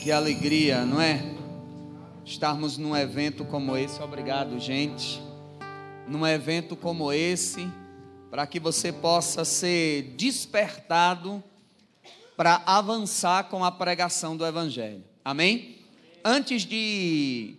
Que alegria, não é? Estarmos num evento como esse. Obrigado, gente. Num evento como esse, para que você possa ser despertado para avançar com a pregação do Evangelho. Amém? Antes de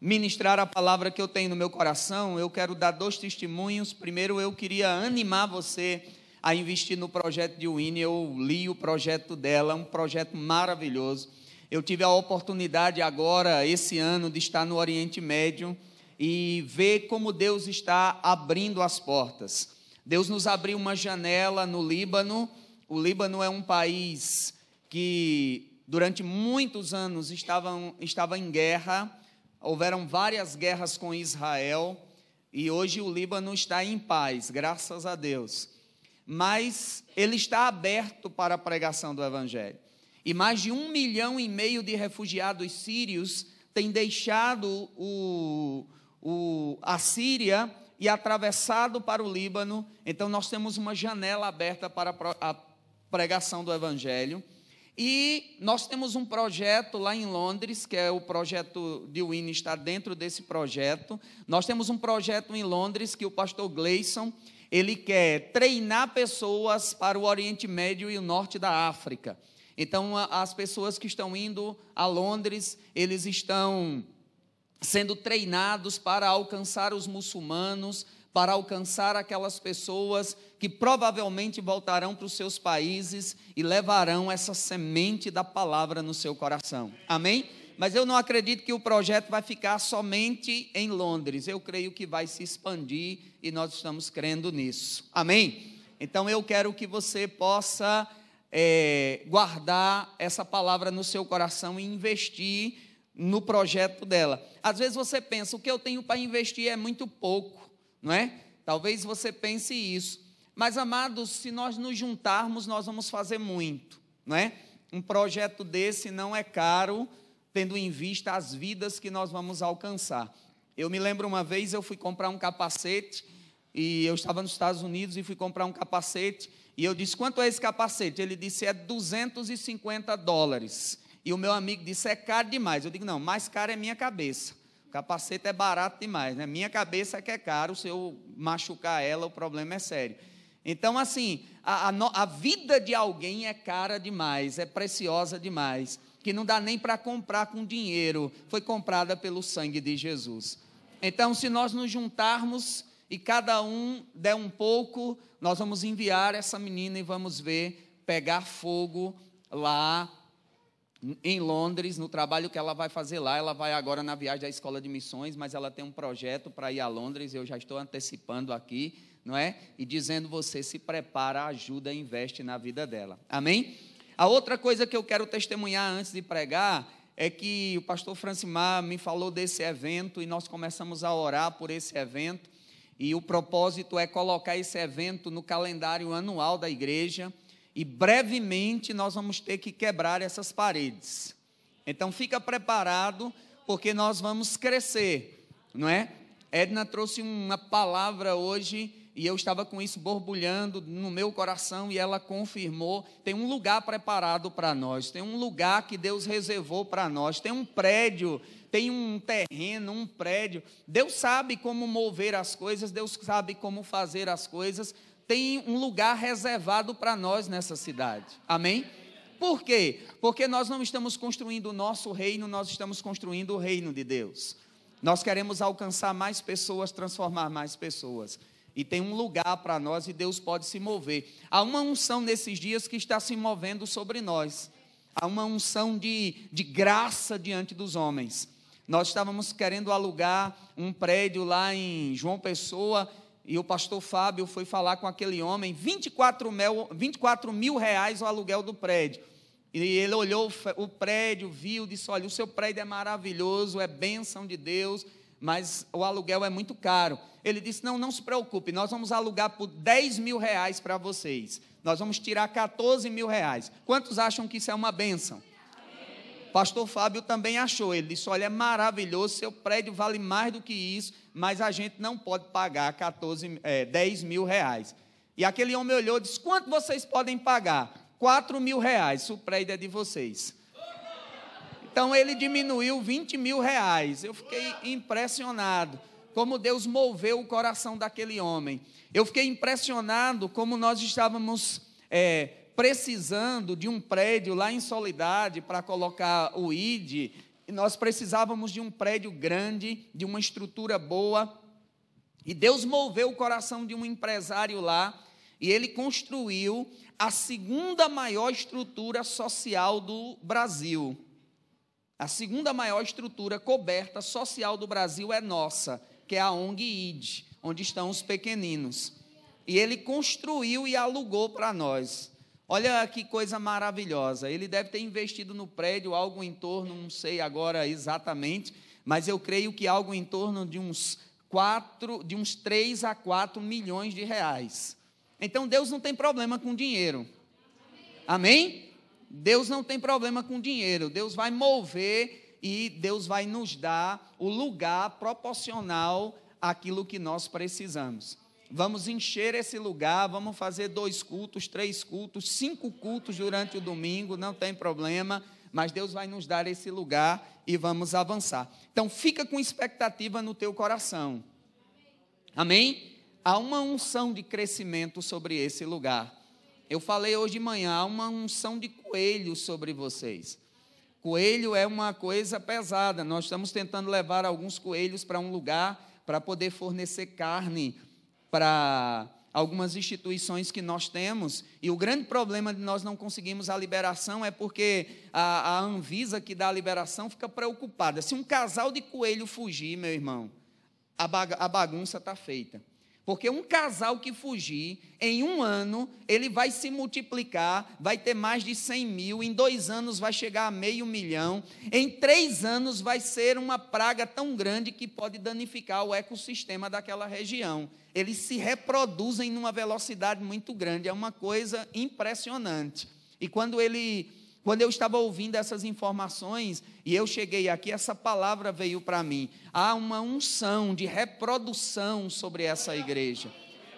ministrar a palavra que eu tenho no meu coração, eu quero dar dois testemunhos. Primeiro, eu queria animar você a investir no projeto de Winnie. Eu li o projeto dela, um projeto maravilhoso. Eu tive a oportunidade agora, esse ano, de estar no Oriente Médio e ver como Deus está abrindo as portas. Deus nos abriu uma janela no Líbano. O Líbano é um país que durante muitos anos estava, em guerra, houveram várias guerras com Israel e hoje o Líbano está em paz, graças a Deus. Mas ele está aberto para a pregação do Evangelho e mais de um milhão e meio de refugiados sírios têm deixado o, o, a Síria e atravessado para o Líbano. Então, nós temos uma janela aberta para a pregação do Evangelho. E nós temos um projeto lá em Londres, que é o projeto de Winnie, está dentro desse projeto. Nós temos um projeto em Londres que o pastor Gleison, ele quer treinar pessoas para o Oriente Médio e o Norte da África. Então, as pessoas que estão indo a Londres, eles estão sendo treinados para alcançar os muçulmanos, para alcançar aquelas pessoas que provavelmente voltarão para os seus países e levarão essa semente da palavra no seu coração. Amém? Mas eu não acredito que o projeto vai ficar somente em Londres. Eu creio que vai se expandir e nós estamos crendo nisso. Amém? Então eu quero que você possa é, guardar essa palavra no seu coração e investir no projeto dela. Às vezes você pensa, o que eu tenho para investir é muito pouco, não é? Talvez você pense isso. Mas, amados, se nós nos juntarmos, nós vamos fazer muito, não é? Um projeto desse não é caro, tendo em vista as vidas que nós vamos alcançar. Eu me lembro uma vez, eu fui comprar um capacete, e eu estava nos Estados Unidos e fui comprar um capacete, e eu disse: quanto é esse capacete? Ele disse: é 250 dólares. E o meu amigo disse: é caro demais. Eu digo: não, mais caro é minha cabeça. O capacete é barato demais, né? Minha cabeça é que é caro. Se eu machucar ela, o problema é sério. Então, assim, a, a, a vida de alguém é cara demais, é preciosa demais, que não dá nem para comprar com dinheiro. Foi comprada pelo sangue de Jesus. Então, se nós nos juntarmos e cada um der um pouco, nós vamos enviar essa menina e vamos ver pegar fogo lá em Londres, no trabalho que ela vai fazer lá. Ela vai agora na viagem da escola de missões, mas ela tem um projeto para ir a Londres. Eu já estou antecipando aqui, não é? E dizendo você se prepara, ajuda, investe na vida dela. Amém? A outra coisa que eu quero testemunhar antes de pregar é que o pastor Francimar me falou desse evento e nós começamos a orar por esse evento. E o propósito é colocar esse evento no calendário anual da igreja. E brevemente nós vamos ter que quebrar essas paredes. Então fica preparado, porque nós vamos crescer, não é? Edna trouxe uma palavra hoje e eu estava com isso borbulhando no meu coração e ela confirmou: tem um lugar preparado para nós, tem um lugar que Deus reservou para nós, tem um prédio tem um terreno, um prédio. Deus sabe como mover as coisas, Deus sabe como fazer as coisas. Tem um lugar reservado para nós nessa cidade. Amém? Por quê? Porque nós não estamos construindo o nosso reino, nós estamos construindo o reino de Deus. Nós queremos alcançar mais pessoas, transformar mais pessoas. E tem um lugar para nós e Deus pode se mover. Há uma unção nesses dias que está se movendo sobre nós. Há uma unção de, de graça diante dos homens. Nós estávamos querendo alugar um prédio lá em João Pessoa e o pastor Fábio foi falar com aquele homem, 24 mil, 24 mil reais o aluguel do prédio. E ele olhou o prédio, viu, disse: Olha, o seu prédio é maravilhoso, é bênção de Deus, mas o aluguel é muito caro. Ele disse: Não, não se preocupe, nós vamos alugar por 10 mil reais para vocês. Nós vamos tirar 14 mil reais. Quantos acham que isso é uma bênção? pastor Fábio também achou. Ele disse: Olha, é maravilhoso, seu prédio vale mais do que isso, mas a gente não pode pagar 14, é, 10 mil reais. E aquele homem olhou e disse: Quanto vocês podem pagar? 4 mil reais, o prédio é de vocês. Então ele diminuiu 20 mil reais. Eu fiquei impressionado como Deus moveu o coração daquele homem. Eu fiquei impressionado como nós estávamos é, precisando de um prédio lá em Solidade para colocar o ID. Nós precisávamos de um prédio grande, de uma estrutura boa. E Deus moveu o coração de um empresário lá e ele construiu a segunda maior estrutura social do Brasil. A segunda maior estrutura coberta social do Brasil é nossa, que é a ONG ID, onde estão os pequeninos. E ele construiu e alugou para nós. Olha que coisa maravilhosa. Ele deve ter investido no prédio algo em torno, não sei agora exatamente, mas eu creio que algo em torno de uns quatro, de uns 3 a 4 milhões de reais. Então Deus não tem problema com dinheiro. Amém? Deus não tem problema com dinheiro, Deus vai mover e Deus vai nos dar o lugar proporcional àquilo que nós precisamos. Vamos encher esse lugar, vamos fazer dois cultos, três cultos, cinco cultos durante o domingo, não tem problema, mas Deus vai nos dar esse lugar e vamos avançar. Então fica com expectativa no teu coração. Amém? Há uma unção de crescimento sobre esse lugar. Eu falei hoje de manhã, há uma unção de coelho sobre vocês. Coelho é uma coisa pesada. Nós estamos tentando levar alguns coelhos para um lugar para poder fornecer carne para algumas instituições que nós temos. E o grande problema de nós não conseguirmos a liberação é porque a, a Anvisa que dá a liberação fica preocupada. Se um casal de coelho fugir, meu irmão, a bagunça está feita. Porque um casal que fugir, em um ano, ele vai se multiplicar, vai ter mais de 100 mil, em dois anos vai chegar a meio milhão, em três anos vai ser uma praga tão grande que pode danificar o ecossistema daquela região. Eles se reproduzem numa velocidade muito grande, é uma coisa impressionante. E quando ele quando eu estava ouvindo essas informações e eu cheguei aqui, essa palavra veio para mim. Há uma unção de reprodução sobre essa igreja,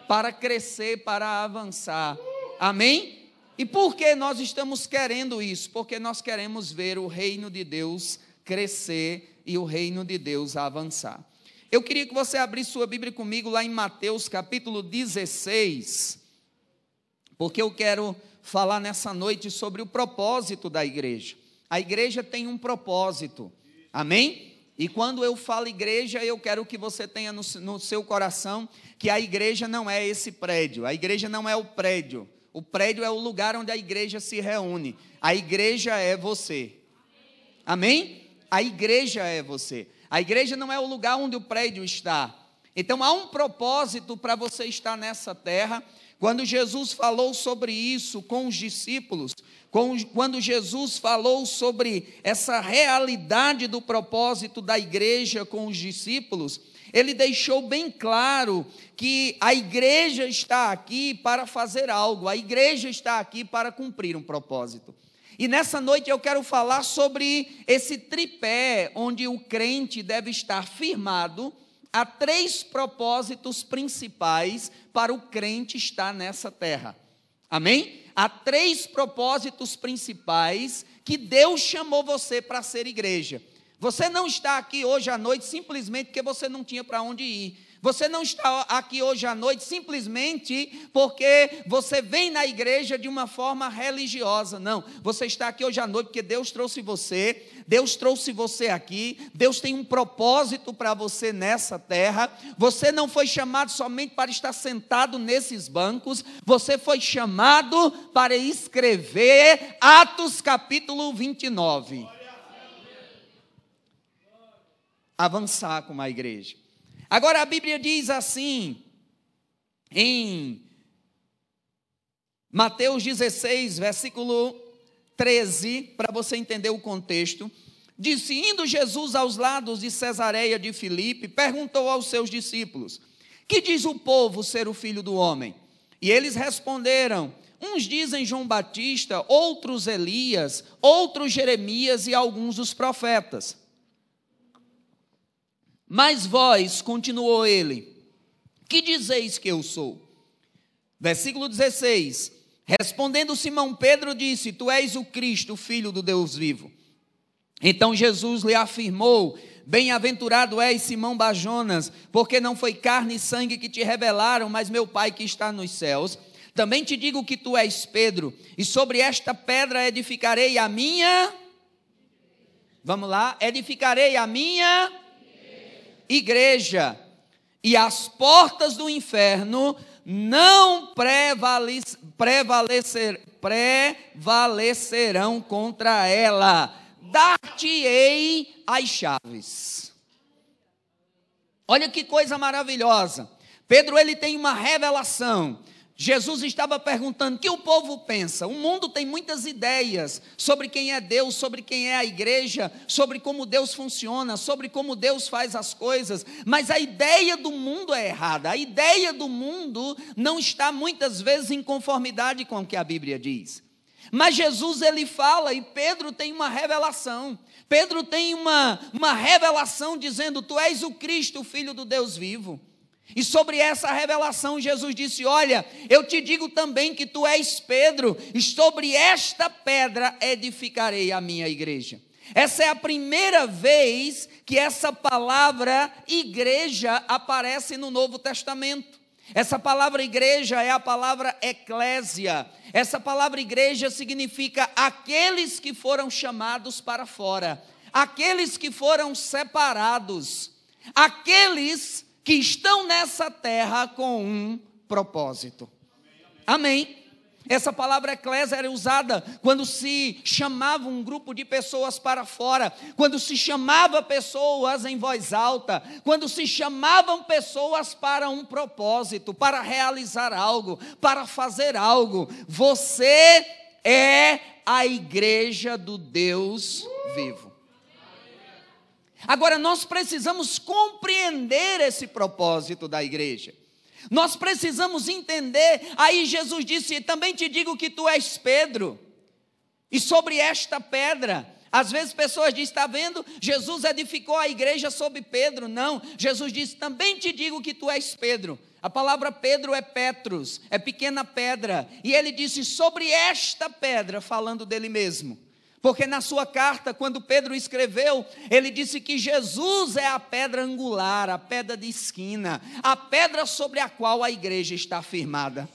para crescer, para avançar. Amém? E por que nós estamos querendo isso? Porque nós queremos ver o reino de Deus crescer e o reino de Deus avançar. Eu queria que você abrisse sua Bíblia comigo lá em Mateus capítulo 16, porque eu quero falar nessa noite sobre o propósito da igreja. A igreja tem um propósito, amém? E quando eu falo igreja, eu quero que você tenha no, no, seu coração que a igreja não é esse prédio, a igreja não é o prédio, o prédio é o lugar onde a igreja se reúne, a igreja é você, amém? A igreja é você, a igreja não é o lugar onde o prédio está, então há um propósito para você estar nessa terra quando Jesus falou sobre isso com os discípulos, quando Jesus falou sobre essa realidade do propósito da igreja com os discípulos, ele deixou bem claro que a igreja está aqui para fazer algo, a igreja está aqui para cumprir um propósito. E nessa noite eu quero falar sobre esse tripé onde o crente deve estar firmado há três propósitos principais para o crente estar nessa terra. Amém? Há três propósitos principais que Deus chamou você para ser igreja. Você não está aqui hoje à noite simplesmente porque você não tinha para onde ir. Você não está aqui hoje à noite simplesmente porque você vem na igreja de uma forma religiosa. Não. Você está aqui hoje à noite porque Deus trouxe você. Deus trouxe você aqui. Deus tem um propósito para você nessa terra. Você não foi chamado somente para estar sentado nesses bancos. Você foi chamado para escrever Atos capítulo 29. Avançar com a igreja. Agora a Bíblia diz assim, em Mateus 16, versículo 13, para você entender o contexto, disse: Indo Jesus aos lados de Cesareia de Filipe, perguntou aos seus discípulos: Que diz o povo ser o filho do homem? E eles responderam: Uns dizem João Batista, outros Elias, outros Jeremias e alguns dos profetas. Mas vós, continuou ele, que dizeis que eu sou? Versículo 16: Respondendo Simão Pedro, disse: Tu és o Cristo, filho do Deus vivo. Então Jesus lhe afirmou: Bem-aventurado és Simão Bajonas, porque não foi carne e sangue que te revelaram, mas meu Pai que está nos céus. Também te digo que tu és Pedro, e sobre esta pedra edificarei a minha. Vamos lá, edificarei a minha igreja, e as portas do inferno não prevalecer, prevalecerão contra ela. Dar-te-ei as chaves. Olha que coisa maravilhosa. Pedro ele tem uma revelação. Jesus estava perguntando: o que o povo pensa? O mundo tem muitas ideias sobre quem é Deus, sobre quem é a igreja, sobre como Deus funciona, sobre como Deus faz as coisas, mas a ideia do mundo é errada. A ideia do mundo não está muitas vezes em conformidade com o que a Bíblia diz. Mas Jesus ele fala e Pedro tem uma revelação. Pedro tem uma, uma revelação dizendo: Tu és o Cristo, o Filho do Deus vivo. E sobre essa revelação, Jesus disse: Olha, eu te digo também que tu és Pedro, e sobre esta pedra edificarei a minha igreja. Essa é a primeira vez que essa palavra igreja aparece no Novo Testamento. Essa palavra igreja é a palavra eclésia. Essa palavra igreja significa aqueles que foram chamados para fora, aqueles que foram separados, aqueles que estão nessa terra com um propósito. Amém. Essa palavra eclésia era usada quando se chamava um grupo de pessoas para fora, quando se chamava pessoas em voz alta, quando se chamavam pessoas para um propósito, para realizar algo, para fazer algo. Você é a igreja do Deus vivo. Agora, nós precisamos compreender esse propósito da igreja. Nós precisamos entender. Aí Jesus disse: Também te digo que tu és Pedro, e sobre esta pedra. Às vezes pessoas dizem: Está vendo? Jesus edificou a igreja sobre Pedro. Não, Jesus disse: Também te digo que tu és Pedro. A palavra Pedro é Petros, é pequena pedra. E ele disse: Sobre esta pedra, falando dele mesmo. Porque na sua carta, quando Pedro escreveu, ele disse que Jesus é a pedra angular, a pedra de esquina, a pedra sobre a qual a igreja está firmada.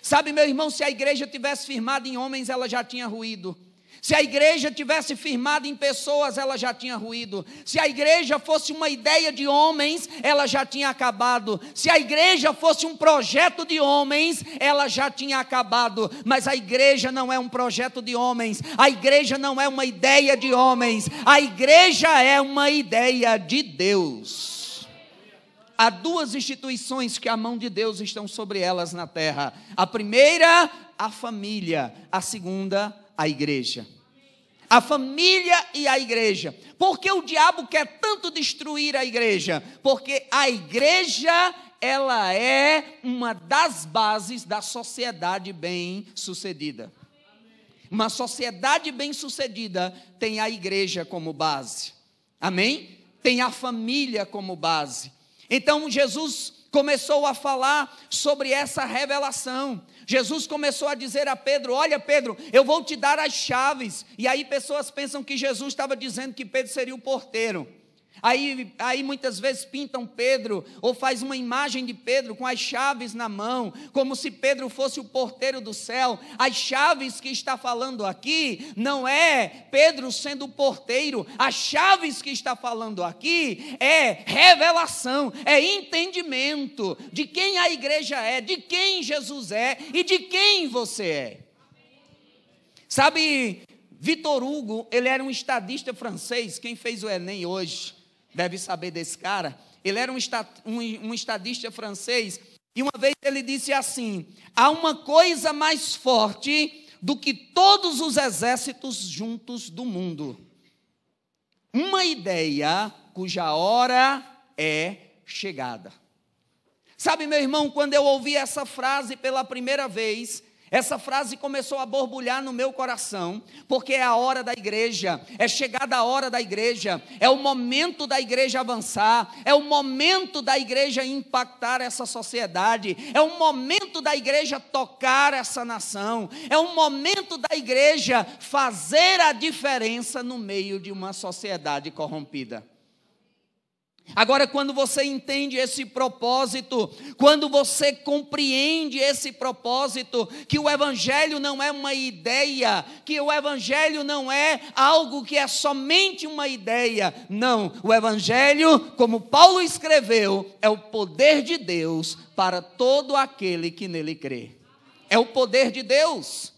Sabe, meu irmão, se a igreja tivesse firmada em homens, ela já tinha ruído. Se a igreja tivesse firmado em pessoas, ela já tinha ruído. Se a igreja fosse uma ideia de homens, ela já tinha acabado. Se a igreja fosse um projeto de homens, ela já tinha acabado. Mas a igreja não é um projeto de homens. A igreja não é uma ideia de homens. A igreja é uma ideia de Deus. Há duas instituições que a mão de Deus estão sobre elas na terra. A primeira, a família. A segunda, a igreja. A família e a igreja. Por que o diabo quer tanto destruir a igreja? Porque a igreja, ela é uma das bases da sociedade bem-sucedida. Uma sociedade bem-sucedida tem a igreja como base. Amém? Tem a família como base. Então Jesus começou a falar sobre essa revelação. Jesus começou a dizer a Pedro: Olha, Pedro, eu vou te dar as chaves. E aí pessoas pensam que Jesus estava dizendo que Pedro seria o porteiro. Aí, aí muitas vezes pintam Pedro, ou faz uma imagem de Pedro com as chaves na mão, como se Pedro fosse o porteiro do céu. As chaves que está falando aqui não é Pedro sendo o porteiro, as chaves que está falando aqui é revelação, é entendimento de quem a igreja é, de quem Jesus é e de quem você é. Sabe, Vitor Hugo, ele era um estadista francês, quem fez o Enem hoje deve saber desse cara. Ele era um, um, um estadista francês, e uma vez ele disse assim: há uma coisa mais forte do que todos os exércitos juntos do mundo. Uma ideia cuja hora é chegada. Sabe, meu irmão, quando eu ouvi essa frase pela primeira vez, Essa frase começou a borbulhar no meu coração, porque é a hora da igreja, é chegada a hora da igreja, é o momento da igreja avançar, é o momento da igreja impactar essa sociedade, é o momento da igreja tocar essa nação, é o momento da igreja fazer a diferença no meio de uma sociedade corrompida. Agora, quando você entende esse propósito, quando você compreende esse propósito, que o Evangelho não é uma ideia, que o Evangelho não é algo que é somente uma ideia, não, o Evangelho, como Paulo escreveu, é o poder de Deus para todo aquele que nele crê. É o poder de Deus.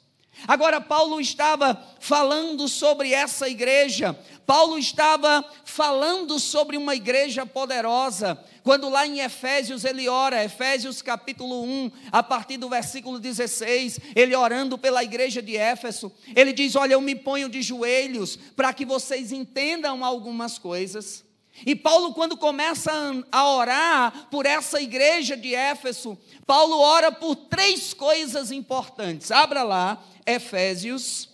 Agora, Paulo estava falando sobre essa igreja, Paulo estava falando sobre uma igreja poderosa, quando lá em Efésios ele ora, Efésios capítulo 1, a partir do versículo 16, ele orando pela igreja de Éfeso, ele diz: Olha, eu me ponho de joelhos para que vocês entendam algumas coisas. E Paulo, quando começa a orar por essa igreja de Éfeso, Paulo ora por três coisas importantes. Abra lá, Efésios,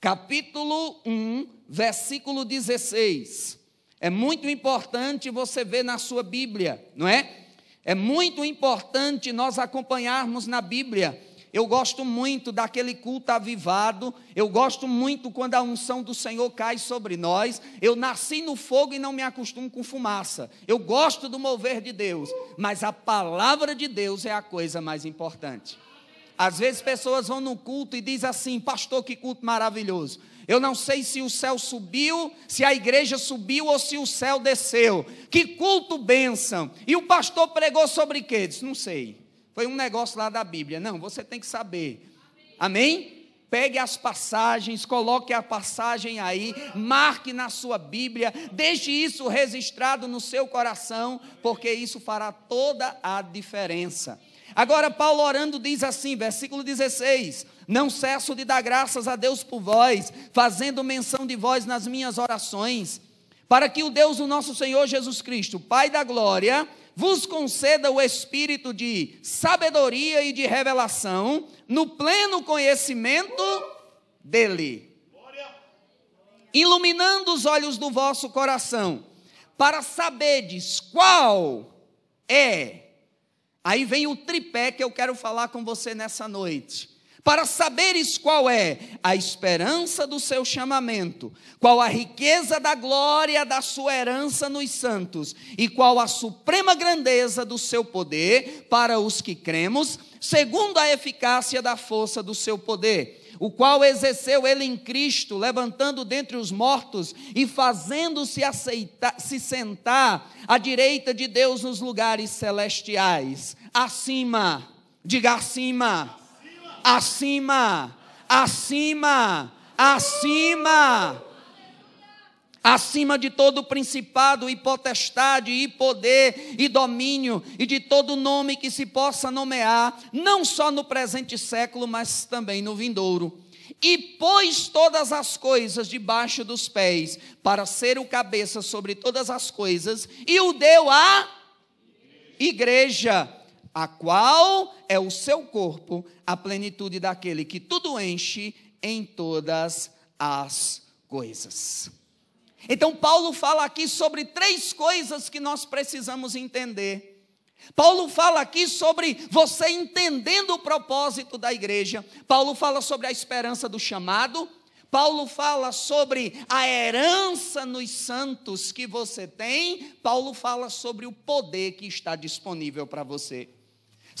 capítulo 1, versículo 16. É muito importante você ver na sua Bíblia, não é? É muito importante nós acompanharmos na Bíblia. Eu gosto muito daquele culto avivado, eu gosto muito quando a unção do Senhor cai sobre nós. Eu nasci no fogo e não me acostumo com fumaça. Eu gosto do mover de Deus, mas a palavra de Deus é a coisa mais importante. Às vezes pessoas vão no culto e dizem assim: Pastor, que culto maravilhoso. Eu não sei se o céu subiu, se a igreja subiu ou se o céu desceu. Que culto bênção. E o pastor pregou sobre quê? Disse, não sei. Foi um negócio lá da Bíblia. Não, você tem que saber. Amém? Pegue as passagens, coloque a passagem aí, marque na sua Bíblia, deixe isso registrado no seu coração, porque isso fará toda a diferença. Agora, Paulo orando diz assim, versículo 16: Não cesso de dar graças a Deus por vós, fazendo menção de vós nas minhas orações, para que o Deus do nosso Senhor Jesus Cristo, Pai da glória, vos conceda o espírito de sabedoria e de revelação, no pleno conhecimento dEle, iluminando os olhos do vosso coração, para saberdes qual é Aí vem o tripé que eu quero falar com você nessa noite. Para saberes qual é a esperança do seu chamamento, qual a riqueza da glória da sua herança nos santos, e qual a suprema grandeza do seu poder para os que cremos, segundo a eficácia da força do seu poder o qual exerceu ele em Cristo, levantando dentre os mortos e fazendo-se se sentar à direita de Deus nos lugares celestiais, acima, diga acima, acima, acima, acima, acima de todo principado e potestade e poder e domínio e de todo nome que se possa nomear, não só no presente século, mas também no vindouro. E pôs todas as coisas debaixo dos pés, para ser o cabeça sobre todas as coisas, e o deu à igreja a qual é o seu corpo, a plenitude daquele que tudo enche em todas as coisas. Então, Paulo fala aqui sobre três coisas que nós precisamos entender. Paulo fala aqui sobre você entendendo o propósito da igreja. Paulo fala sobre a esperança do chamado. Paulo fala sobre a herança nos santos que você tem. Paulo fala sobre o poder que está disponível para você.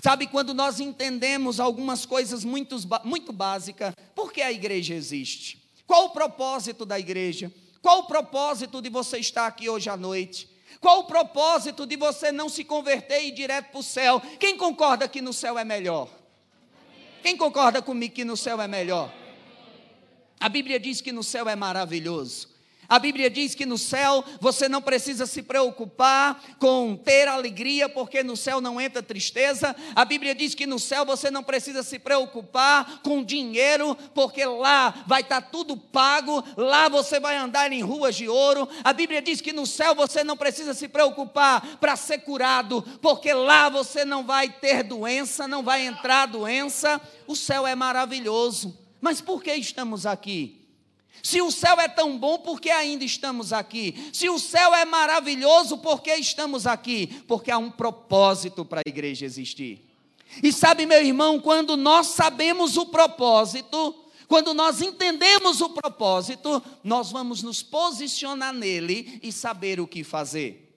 Sabe, quando nós entendemos algumas coisas muito, muito básicas, por que a igreja existe? Qual o propósito da igreja? Qual o propósito de você estar aqui hoje à noite? Qual o propósito de você não se converter e ir direto para o céu? Quem concorda que no céu é melhor? Quem concorda comigo que no céu é melhor? A Bíblia diz que no céu é maravilhoso. A Bíblia diz que no céu você não precisa se preocupar com ter alegria, porque no céu não entra tristeza. A Bíblia diz que no céu você não precisa se preocupar com dinheiro, porque lá vai estar tudo pago, lá você vai andar em ruas de ouro. A Bíblia diz que no céu você não precisa se preocupar para ser curado, porque lá você não vai ter doença, não vai entrar doença. O céu é maravilhoso. Mas por que estamos aqui? Se o céu é tão bom, por que ainda estamos aqui? Se o céu é maravilhoso, por que estamos aqui? Porque há um propósito para a igreja existir. E sabe, meu irmão, quando nós sabemos o propósito, quando nós entendemos o propósito, nós vamos nos posicionar nele e saber o que fazer.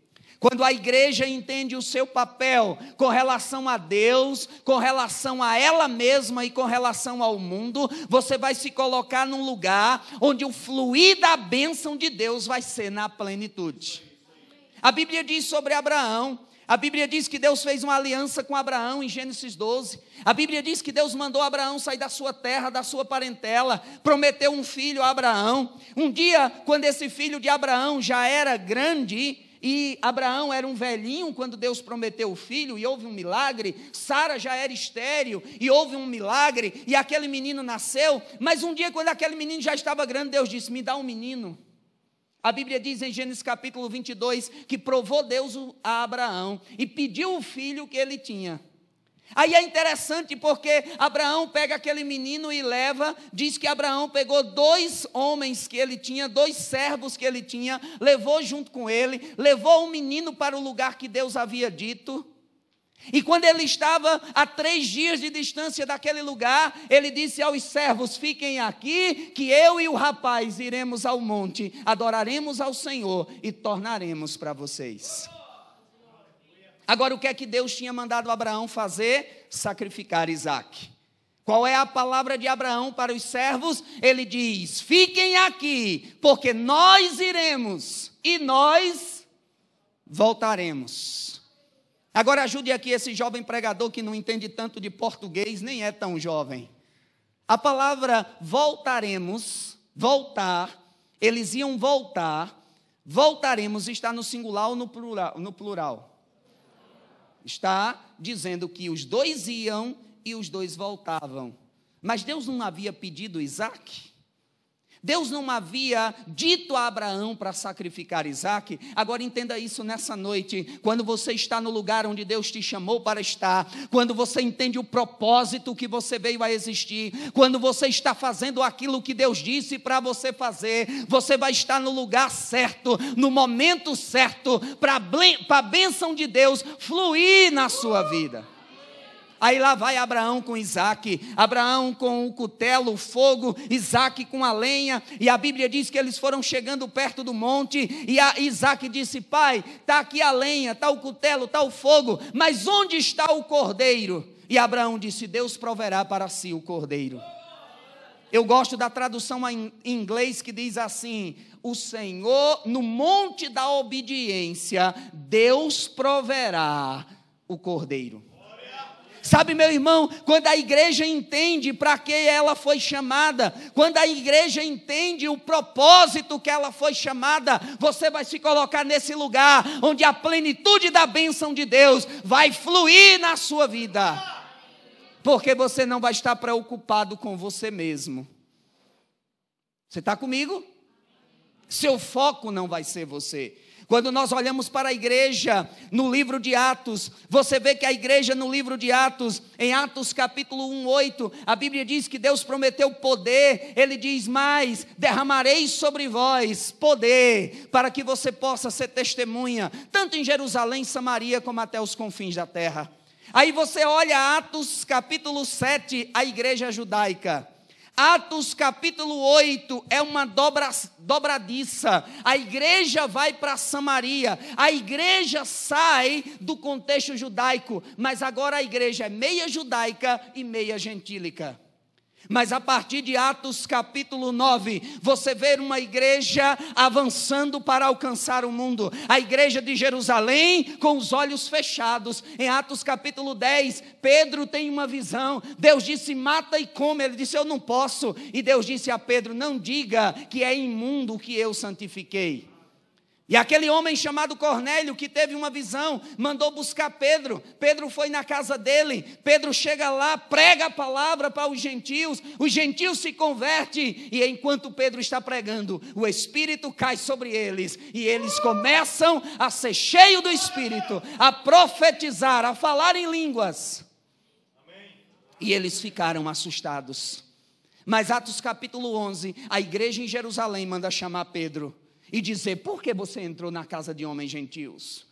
Quando a igreja entende o seu papel com relação a Deus, com relação a ela mesma e com relação ao mundo, você vai se colocar num lugar onde o fluir da bênção de Deus vai ser na plenitude. A Bíblia diz sobre Abraão, a Bíblia diz que Deus fez uma aliança com Abraão em Gênesis 12. A Bíblia diz que Deus mandou Abraão sair da sua terra, da sua parentela, prometeu um filho a Abraão. Um dia, quando esse filho de Abraão já era grande, e Abraão era um velhinho quando Deus prometeu o filho e houve um milagre. Sara já era estéril e houve um milagre e aquele menino nasceu. Mas um dia, quando aquele menino já estava grande, Deus disse: Me dá um menino. A Bíblia diz em Gênesis capítulo 22 que provou Deus a Abraão e pediu o filho que ele tinha. Aí é interessante porque Abraão pega aquele menino e leva, diz que Abraão pegou dois homens que ele tinha, dois servos que ele tinha, levou junto com ele, levou o menino para o lugar que Deus havia dito. E quando ele estava a três dias de distância daquele lugar, ele disse aos servos: Fiquem aqui, que eu e o rapaz iremos ao monte, adoraremos ao Senhor e tornaremos para vocês. Agora, o que é que Deus tinha mandado Abraão fazer? Sacrificar Isaac. Qual é a palavra de Abraão para os servos? Ele diz: Fiquem aqui, porque nós iremos e nós voltaremos. Agora ajude aqui esse jovem pregador que não entende tanto de português, nem é tão jovem. A palavra voltaremos, voltar, eles iam voltar, voltaremos está no singular ou no plural? No plural? Está dizendo que os dois iam e os dois voltavam. Mas Deus não havia pedido Isaac? Deus não havia dito a Abraão para sacrificar Isaac. Agora entenda isso nessa noite. Quando você está no lugar onde Deus te chamou para estar, quando você entende o propósito que você veio a existir, quando você está fazendo aquilo que Deus disse para você fazer, você vai estar no lugar certo, no momento certo, para a bênção de Deus fluir na sua vida. Aí lá vai Abraão com Isaac, Abraão com o cutelo, o fogo, Isaac com a lenha, e a Bíblia diz que eles foram chegando perto do monte, e Isaac disse: Pai, está aqui a lenha, está o cutelo, está o fogo, mas onde está o cordeiro? E Abraão disse: Deus proverá para si o cordeiro. Eu gosto da tradução em inglês que diz assim: O Senhor, no monte da obediência, Deus proverá o cordeiro. Sabe, meu irmão, quando a igreja entende para que ela foi chamada, quando a igreja entende o propósito que ela foi chamada, você vai se colocar nesse lugar onde a plenitude da bênção de Deus vai fluir na sua vida, porque você não vai estar preocupado com você mesmo. Você está comigo? Seu foco não vai ser você. Quando nós olhamos para a igreja no livro de Atos, você vê que a igreja no livro de Atos, em Atos capítulo 1, 8, a Bíblia diz que Deus prometeu poder, ele diz mais: derramarei sobre vós poder, para que você possa ser testemunha, tanto em Jerusalém, Samaria, como até os confins da terra. Aí você olha Atos capítulo 7, a igreja judaica. Atos capítulo 8 é uma dobra, dobradiça. A igreja vai para Samaria, a igreja sai do contexto judaico, mas agora a igreja é meia judaica e meia gentílica. Mas a partir de Atos capítulo 9, você vê uma igreja avançando para alcançar o mundo. A igreja de Jerusalém com os olhos fechados. Em Atos capítulo 10, Pedro tem uma visão. Deus disse: mata e come. Ele disse: eu não posso. E Deus disse a Pedro: não diga que é imundo o que eu santifiquei. E aquele homem chamado Cornélio, que teve uma visão, mandou buscar Pedro. Pedro foi na casa dele. Pedro chega lá, prega a palavra para os gentios. Os gentios se convertem. E enquanto Pedro está pregando, o Espírito cai sobre eles. E eles começam a ser cheios do Espírito, a profetizar, a falar em línguas. E eles ficaram assustados. Mas Atos capítulo 11, a igreja em Jerusalém manda chamar Pedro e dizer: por que você entrou na casa de homens gentios?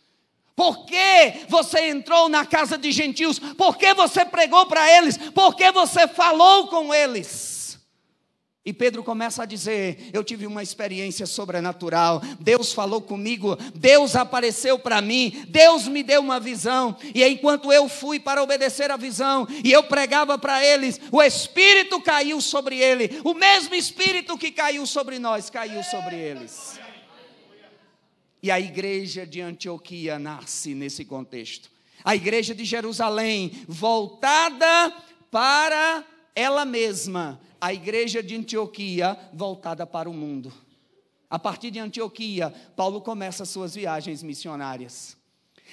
Por que você entrou na casa de gentios? Por que você pregou para eles? Por que você falou com eles? E Pedro começa a dizer: Eu tive uma experiência sobrenatural. Deus falou comigo, Deus apareceu para mim, Deus me deu uma visão. E enquanto eu fui para obedecer a visão e eu pregava para eles, o Espírito caiu sobre ele. O mesmo Espírito que caiu sobre nós caiu sobre eles. E a igreja de Antioquia nasce nesse contexto. A igreja de Jerusalém, voltada para ela mesma. A igreja de Antioquia, voltada para o mundo. A partir de Antioquia, Paulo começa suas viagens missionárias.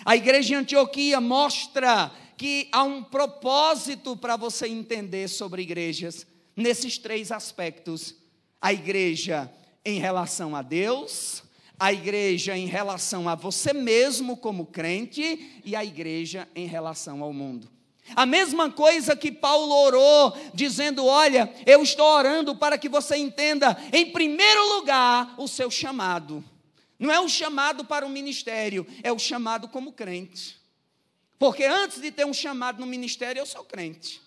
A igreja de Antioquia mostra que há um propósito para você entender sobre igrejas, nesses três aspectos: a igreja em relação a Deus, a igreja em relação a você mesmo como crente e a igreja em relação ao mundo. A mesma coisa que Paulo orou, dizendo: Olha, eu estou orando para que você entenda, em primeiro lugar, o seu chamado. Não é um chamado para o ministério, é o chamado como crente. Porque antes de ter um chamado no ministério, eu sou crente.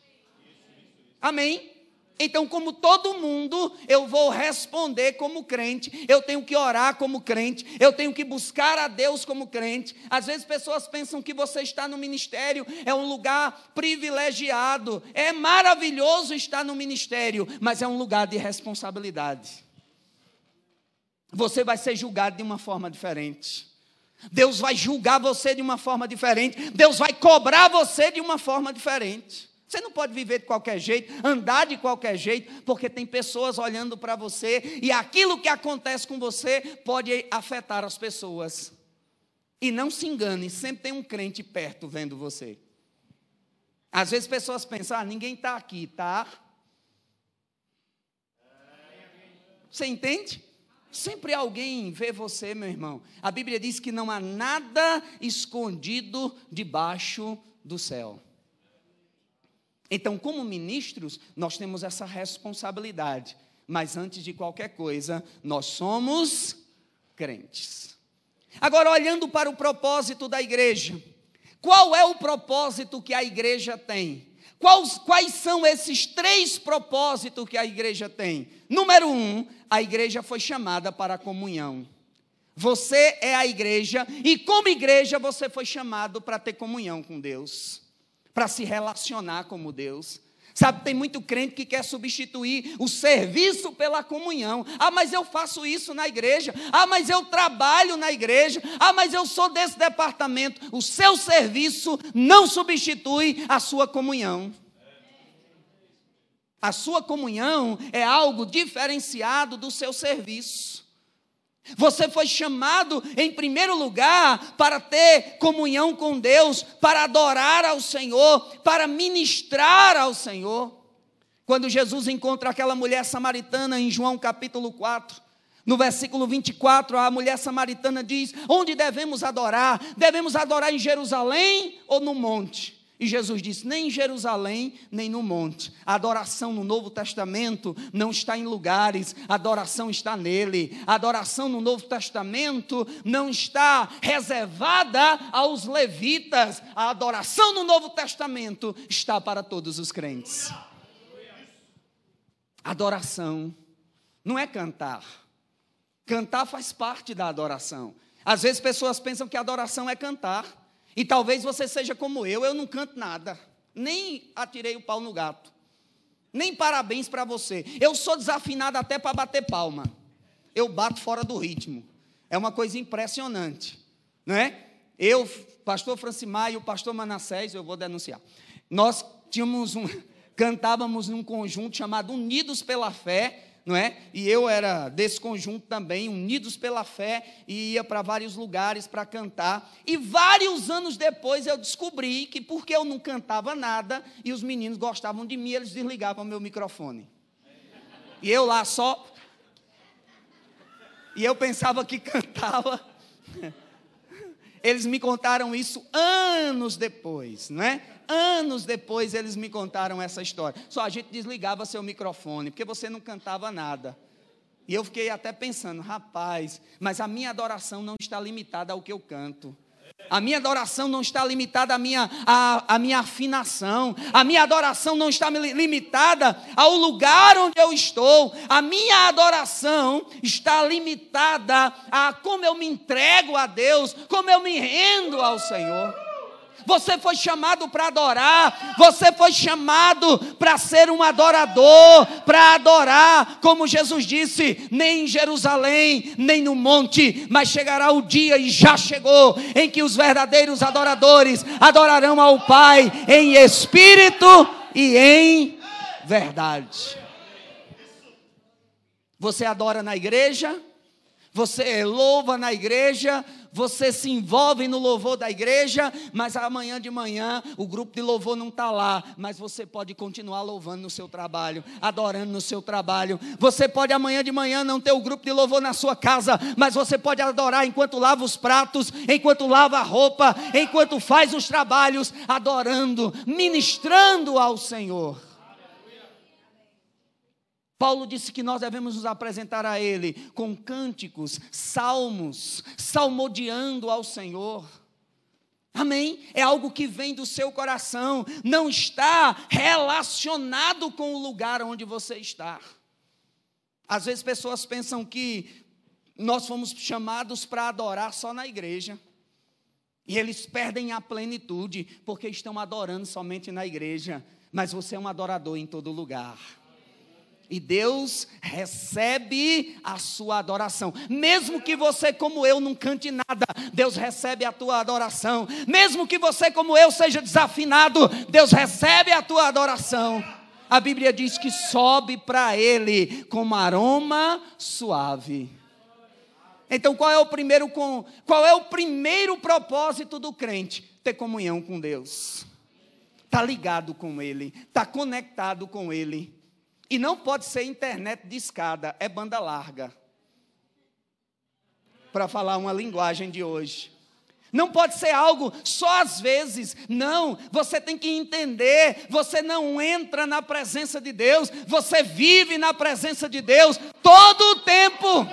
Amém? Então, como todo mundo, eu vou responder como crente, eu tenho que orar como crente, eu tenho que buscar a Deus como crente. Às vezes pessoas pensam que você está no ministério, é um lugar privilegiado, é maravilhoso estar no ministério, mas é um lugar de responsabilidade. Você vai ser julgado de uma forma diferente. Deus vai julgar você de uma forma diferente. Deus vai cobrar você de uma forma diferente. Você não pode viver de qualquer jeito, andar de qualquer jeito, porque tem pessoas olhando para você e aquilo que acontece com você pode afetar as pessoas. E não se engane, sempre tem um crente perto vendo você. Às vezes pessoas pensam, ah, ninguém está aqui, tá? Você entende? Sempre alguém vê você, meu irmão. A Bíblia diz que não há nada escondido debaixo do céu. Então, como ministros, nós temos essa responsabilidade. Mas antes de qualquer coisa, nós somos crentes. Agora, olhando para o propósito da igreja, qual é o propósito que a igreja tem? Quais, quais são esses três propósitos que a igreja tem? Número um, a igreja foi chamada para a comunhão. Você é a igreja e, como igreja, você foi chamado para ter comunhão com Deus para se relacionar como Deus. Sabe, tem muito crente que quer substituir o serviço pela comunhão. Ah, mas eu faço isso na igreja. Ah, mas eu trabalho na igreja. Ah, mas eu sou desse departamento. O seu serviço não substitui a sua comunhão. A sua comunhão é algo diferenciado do seu serviço. Você foi chamado, em primeiro lugar, para ter comunhão com Deus, para adorar ao Senhor, para ministrar ao Senhor. Quando Jesus encontra aquela mulher samaritana em João capítulo 4, no versículo 24, a mulher samaritana diz: Onde devemos adorar? Devemos adorar em Jerusalém ou no monte? E Jesus disse: nem em Jerusalém, nem no monte. A adoração no Novo Testamento não está em lugares, a adoração está nele. A adoração no Novo Testamento não está reservada aos levitas. A adoração no Novo Testamento está para todos os crentes. Adoração não é cantar. Cantar faz parte da adoração. Às vezes pessoas pensam que adoração é cantar. E talvez você seja como eu, eu não canto nada, nem atirei o pau no gato. Nem parabéns para você. Eu sou desafinado até para bater palma. Eu bato fora do ritmo. É uma coisa impressionante, não é? Eu, pastor Francimar e o pastor Manassés, eu vou denunciar. Nós tínhamos um, cantávamos num conjunto chamado Unidos pela Fé, não é? E eu era desse conjunto também, unidos pela fé, e ia para vários lugares para cantar. E vários anos depois eu descobri que porque eu não cantava nada e os meninos gostavam de mim, eles desligavam meu microfone. E eu lá só e eu pensava que cantava. Eles me contaram isso anos depois, não é? Anos depois eles me contaram essa história. Só a gente desligava seu microfone, porque você não cantava nada. E eu fiquei até pensando, rapaz, mas a minha adoração não está limitada ao que eu canto. A minha adoração não está limitada à minha, à, à minha afinação. A minha adoração não está limitada ao lugar onde eu estou. A minha adoração está limitada a como eu me entrego a Deus, como eu me rendo ao Senhor. Você foi chamado para adorar, você foi chamado para ser um adorador, para adorar, como Jesus disse, nem em Jerusalém, nem no monte, mas chegará o dia e já chegou em que os verdadeiros adoradores adorarão ao Pai em espírito e em verdade. Você adora na igreja, você louva na igreja, você se envolve no louvor da igreja, mas amanhã de manhã o grupo de louvor não está lá, mas você pode continuar louvando no seu trabalho, adorando no seu trabalho. Você pode amanhã de manhã não ter o grupo de louvor na sua casa, mas você pode adorar enquanto lava os pratos, enquanto lava a roupa, enquanto faz os trabalhos, adorando, ministrando ao Senhor. Paulo disse que nós devemos nos apresentar a Ele com cânticos, salmos, salmodiando ao Senhor. Amém? É algo que vem do seu coração, não está relacionado com o lugar onde você está. Às vezes pessoas pensam que nós fomos chamados para adorar só na igreja. E eles perdem a plenitude porque estão adorando somente na igreja. Mas você é um adorador em todo lugar. E Deus recebe a sua adoração. Mesmo que você, como eu, não cante nada, Deus recebe a tua adoração. Mesmo que você, como eu, seja desafinado, Deus recebe a tua adoração. A Bíblia diz que sobe para Ele como aroma suave. Então, qual é o primeiro qual é o primeiro propósito do crente? Ter comunhão com Deus. Tá ligado com Ele, tá conectado com Ele. E não pode ser internet de escada, é banda larga. Para falar uma linguagem de hoje. Não pode ser algo só às vezes. Não, você tem que entender. Você não entra na presença de Deus, você vive na presença de Deus todo o tempo.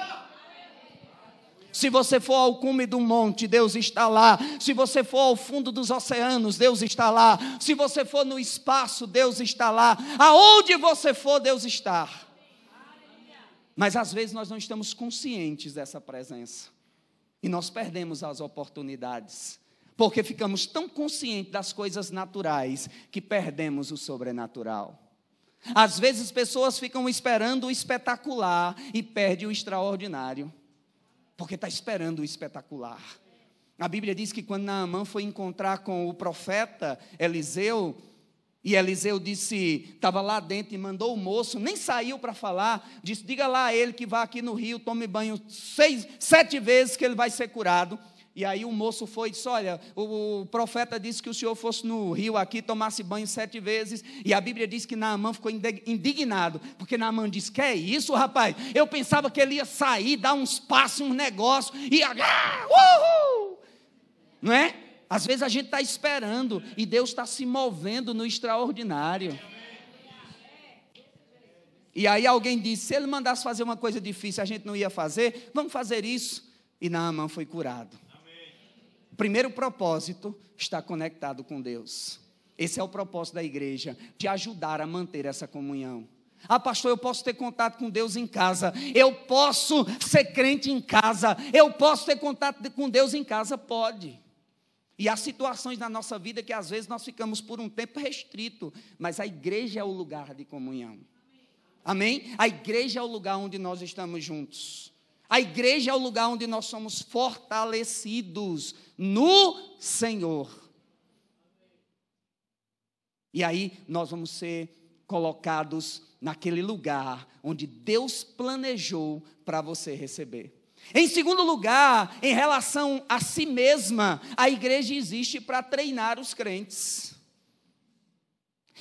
Se você for ao cume do monte, Deus está lá. Se você for ao fundo dos oceanos, Deus está lá. Se você for no espaço, Deus está lá. Aonde você for, Deus está. Mas às vezes nós não estamos conscientes dessa presença. E nós perdemos as oportunidades. Porque ficamos tão conscientes das coisas naturais que perdemos o sobrenatural. Às vezes pessoas ficam esperando o espetacular e perdem o extraordinário porque está esperando o espetacular. A Bíblia diz que quando Naamã foi encontrar com o profeta Eliseu, e Eliseu disse, estava lá dentro e mandou o moço, nem saiu para falar, disse: diga lá a ele que vá aqui no rio, tome banho seis, sete vezes que ele vai ser curado. E aí o moço foi e disse: Olha, o, o, profeta disse que o senhor fosse no rio aqui, tomasse banho sete vezes. E a Bíblia diz que Naamã ficou indignado, porque Naamã disse: Que é isso, rapaz? Eu pensava que ele ia sair, dar uns passos, uns negócios, e. Ah, uhul! Não é? Às vezes a gente está esperando e Deus está se movendo no extraordinário. E aí alguém disse: se ele mandasse fazer uma coisa difícil, a gente não ia fazer, vamos fazer isso. E Naamã foi curado primeiro propósito está conectado com Deus. Esse é o propósito da igreja, te ajudar a manter essa comunhão. Ah, pastor, eu posso ter contato com Deus em casa, eu posso ser crente em casa, eu posso ter contato com Deus em casa? Pode. E há situações na nossa vida que às vezes nós ficamos por um tempo restrito, mas a igreja é o lugar de comunhão. Amém? A igreja é o lugar onde nós estamos juntos. A igreja é o lugar onde nós somos fortalecidos no Senhor. E aí nós vamos ser colocados naquele lugar onde Deus planejou para você receber. Em segundo lugar, em relação a si mesma, a igreja existe para treinar os crentes.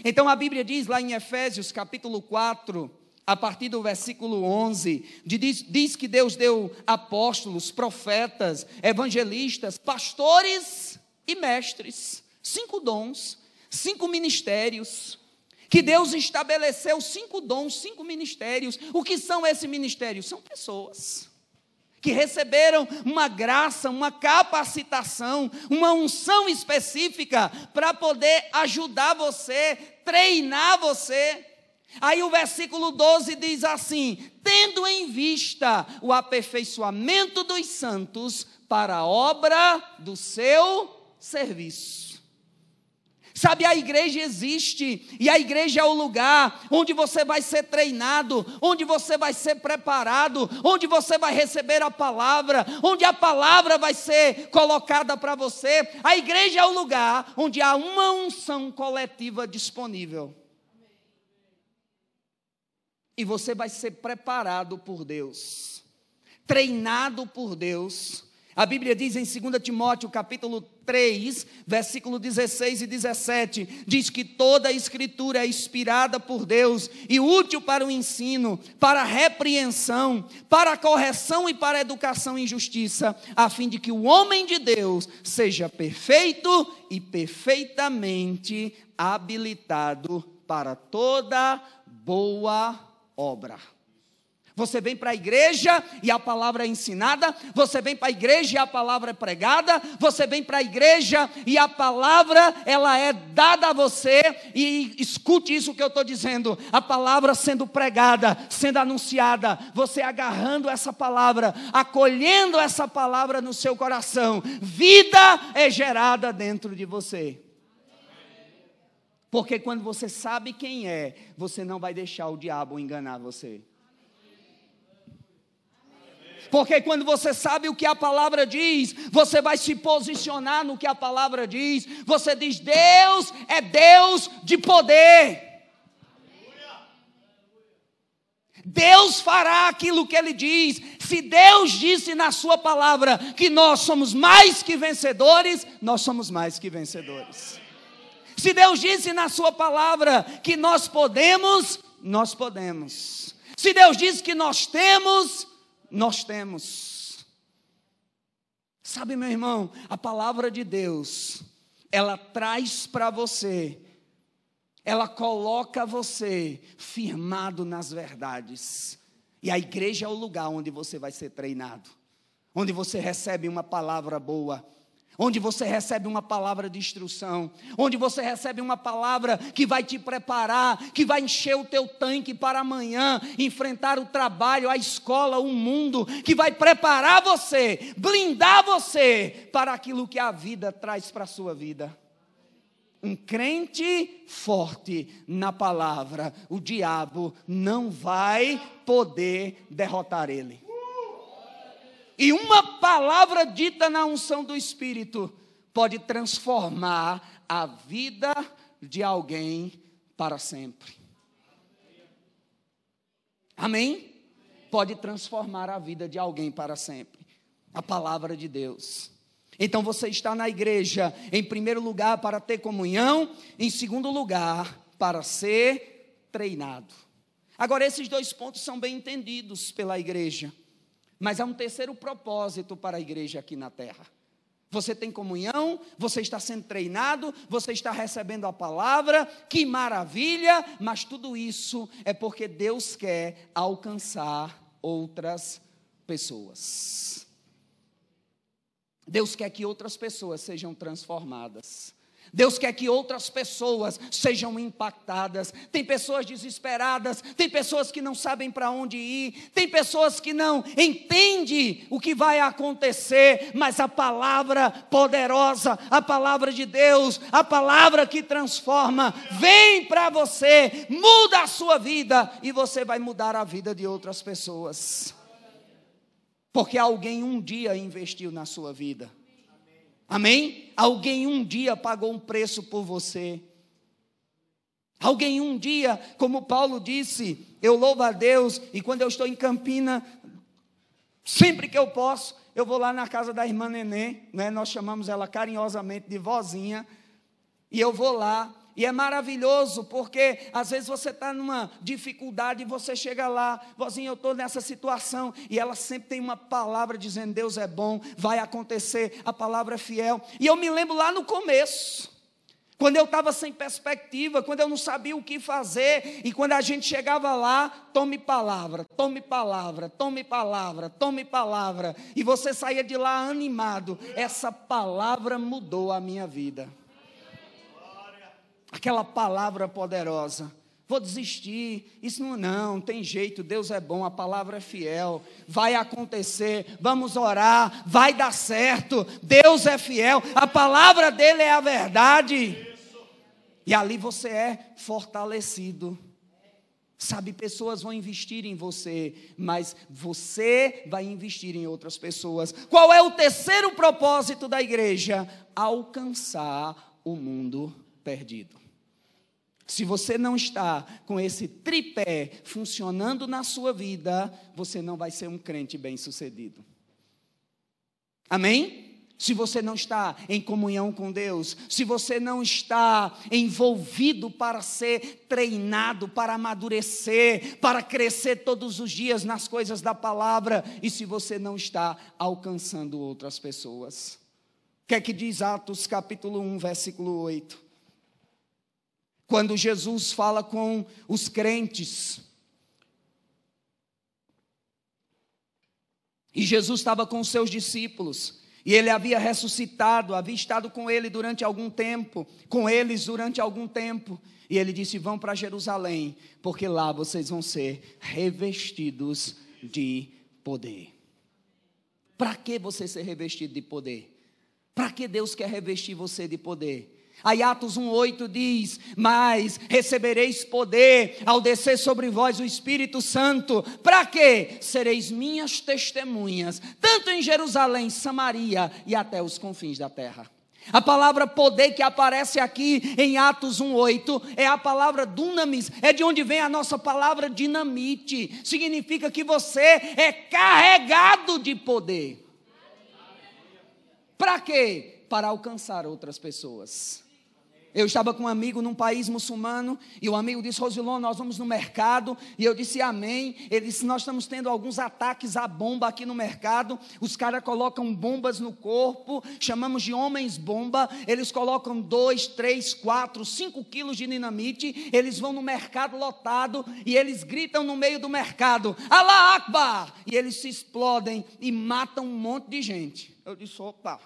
Então a Bíblia diz lá em Efésios capítulo 4, a partir do versículo 11, diz, diz que Deus deu apóstolos, profetas, evangelistas, pastores e mestres. Cinco dons, cinco ministérios. Que Deus estabeleceu cinco dons, cinco ministérios. O que são esses ministérios? São pessoas que receberam uma graça, uma capacitação, uma unção específica para poder ajudar você, treinar você. Aí o versículo 12 diz assim: tendo em vista o aperfeiçoamento dos santos para a obra do seu serviço. Sabe, a igreja existe, e a igreja é o lugar onde você vai ser treinado, onde você vai ser preparado, onde você vai receber a palavra, onde a palavra vai ser colocada para você. A igreja é o lugar onde há uma unção coletiva disponível. E você vai ser preparado por Deus, treinado por Deus. A Bíblia diz em 2 Timóteo, capítulo 3, versículo 16 e 17, diz que toda a escritura é inspirada por Deus e útil para o ensino, para a repreensão, para a correção e para a educação em justiça, a fim de que o homem de Deus seja perfeito e perfeitamente habilitado para toda boa obra. Você vem para a igreja e a palavra é ensinada, você vem para a igreja e a palavra é pregada, você vem para a igreja e a palavra ela é dada a você e escute isso que eu estou dizendo, a palavra sendo pregada, sendo anunciada, você agarrando essa palavra, acolhendo essa palavra no seu coração, vida é gerada dentro de você. Porque quando você sabe quem é, você não vai deixar o diabo enganar você. Porque quando você sabe o que a palavra diz, você vai se posicionar no que a palavra diz. Você diz: Deus é Deus de poder. Deus fará aquilo que ele diz. Se Deus disse na sua palavra que nós somos mais que vencedores, nós somos mais que vencedores. Se Deus disse na sua palavra que nós podemos, nós podemos. Se Deus disse que nós temos, nós temos. Sabe, meu irmão, a palavra de Deus, ela traz para você, ela coloca você firmado nas verdades. E a igreja é o lugar onde você vai ser treinado, onde você recebe uma palavra boa, onde você recebe uma palavra de instrução, onde você recebe uma palavra que vai te preparar, que vai encher o teu tanque para amanhã, enfrentar o trabalho, a escola, o mundo, que vai preparar você, blindar você para aquilo que a vida traz para a sua vida. Um crente forte na palavra, o diabo não vai poder derrotar ele. E uma palavra dita na unção do Espírito pode transformar a vida de alguém para sempre. Amém? Pode transformar a vida de alguém para sempre. A palavra de Deus. Então você está na igreja, em primeiro lugar, para ter comunhão, em segundo lugar, para ser treinado. Agora, esses dois pontos são bem entendidos pela igreja. Mas há um terceiro propósito para a igreja aqui na terra. Você tem comunhão, você está sendo treinado, você está recebendo a palavra, que maravilha, mas tudo isso é porque Deus quer alcançar outras pessoas. Deus quer que outras pessoas sejam transformadas. Deus quer que outras pessoas sejam impactadas. Tem pessoas desesperadas, tem pessoas que não sabem para onde ir, tem pessoas que não entendem o que vai acontecer, mas a palavra poderosa, a palavra de Deus, a palavra que transforma, vem para você, muda a sua vida e você vai mudar a vida de outras pessoas. Porque alguém um dia investiu na sua vida. Amém? Alguém um dia pagou um preço por você. Alguém um dia, como Paulo disse, eu louvo a Deus e quando eu estou em Campina, sempre que eu posso, eu vou lá na casa da irmã Nenê, né? nós chamamos ela carinhosamente de vozinha, e eu vou lá e é maravilhoso, porque às vezes você está numa dificuldade e você chega lá, vozinha, eu estou nessa situação, e ela sempre tem uma palavra dizendo: Deus é bom, vai acontecer, a palavra é fiel. E eu me lembro lá no começo, quando eu estava sem perspectiva, quando eu não sabia o que fazer, e quando a gente chegava lá, tome palavra, tome palavra, tome palavra, tome palavra, e você saía de lá animado, essa palavra mudou a minha vida aquela palavra poderosa. Vou desistir, isso não, não, tem jeito, Deus é bom, a palavra é fiel, vai acontecer, vamos orar, vai dar certo, Deus é fiel, a palavra dele é a verdade. E ali você é fortalecido. Sabe, pessoas vão investir em você, mas você vai investir em outras pessoas. Qual é o terceiro propósito da igreja? Alcançar o mundo perdido. Se você não está com esse tripé funcionando na sua vida, você não vai ser um crente bem-sucedido. Amém? Se você não está em comunhão com Deus, se você não está envolvido para ser treinado, para amadurecer, para crescer todos os dias nas coisas da palavra, e se você não está alcançando outras pessoas. O que é que diz Atos capítulo 1, versículo 8? Quando Jesus fala com os crentes, e Jesus estava com os seus discípulos, e ele havia ressuscitado, havia estado com ele durante algum tempo, com eles durante algum tempo. E ele disse: Vão para Jerusalém, porque lá vocês vão ser revestidos de poder. Para que você ser revestido de poder? Para que Deus quer revestir você de poder? Aí Atos 1,8 diz: Mas recebereis poder ao descer sobre vós o Espírito Santo, para quê? Sereis minhas testemunhas, tanto em Jerusalém, Samaria e até os confins da terra. A palavra poder que aparece aqui em Atos 1:8 é a palavra dunamis, é de onde vem a nossa palavra dinamite. Significa que você é carregado de poder. Para quê? Para alcançar outras pessoas. Eu estava com um amigo num país muçulmano e o amigo disse: Rosilon, nós vamos no mercado. E eu disse: Amém. Ele disse: Nós estamos tendo alguns ataques à bomba aqui no mercado. Os caras colocam bombas no corpo, chamamos de homens-bomba. Eles colocam dois, três, quatro, cinco quilos de dinamite. Eles vão no mercado lotado e eles gritam no meio do mercado: Allah Akbar! E eles se explodem e matam um monte de gente. Eu disse: Opa.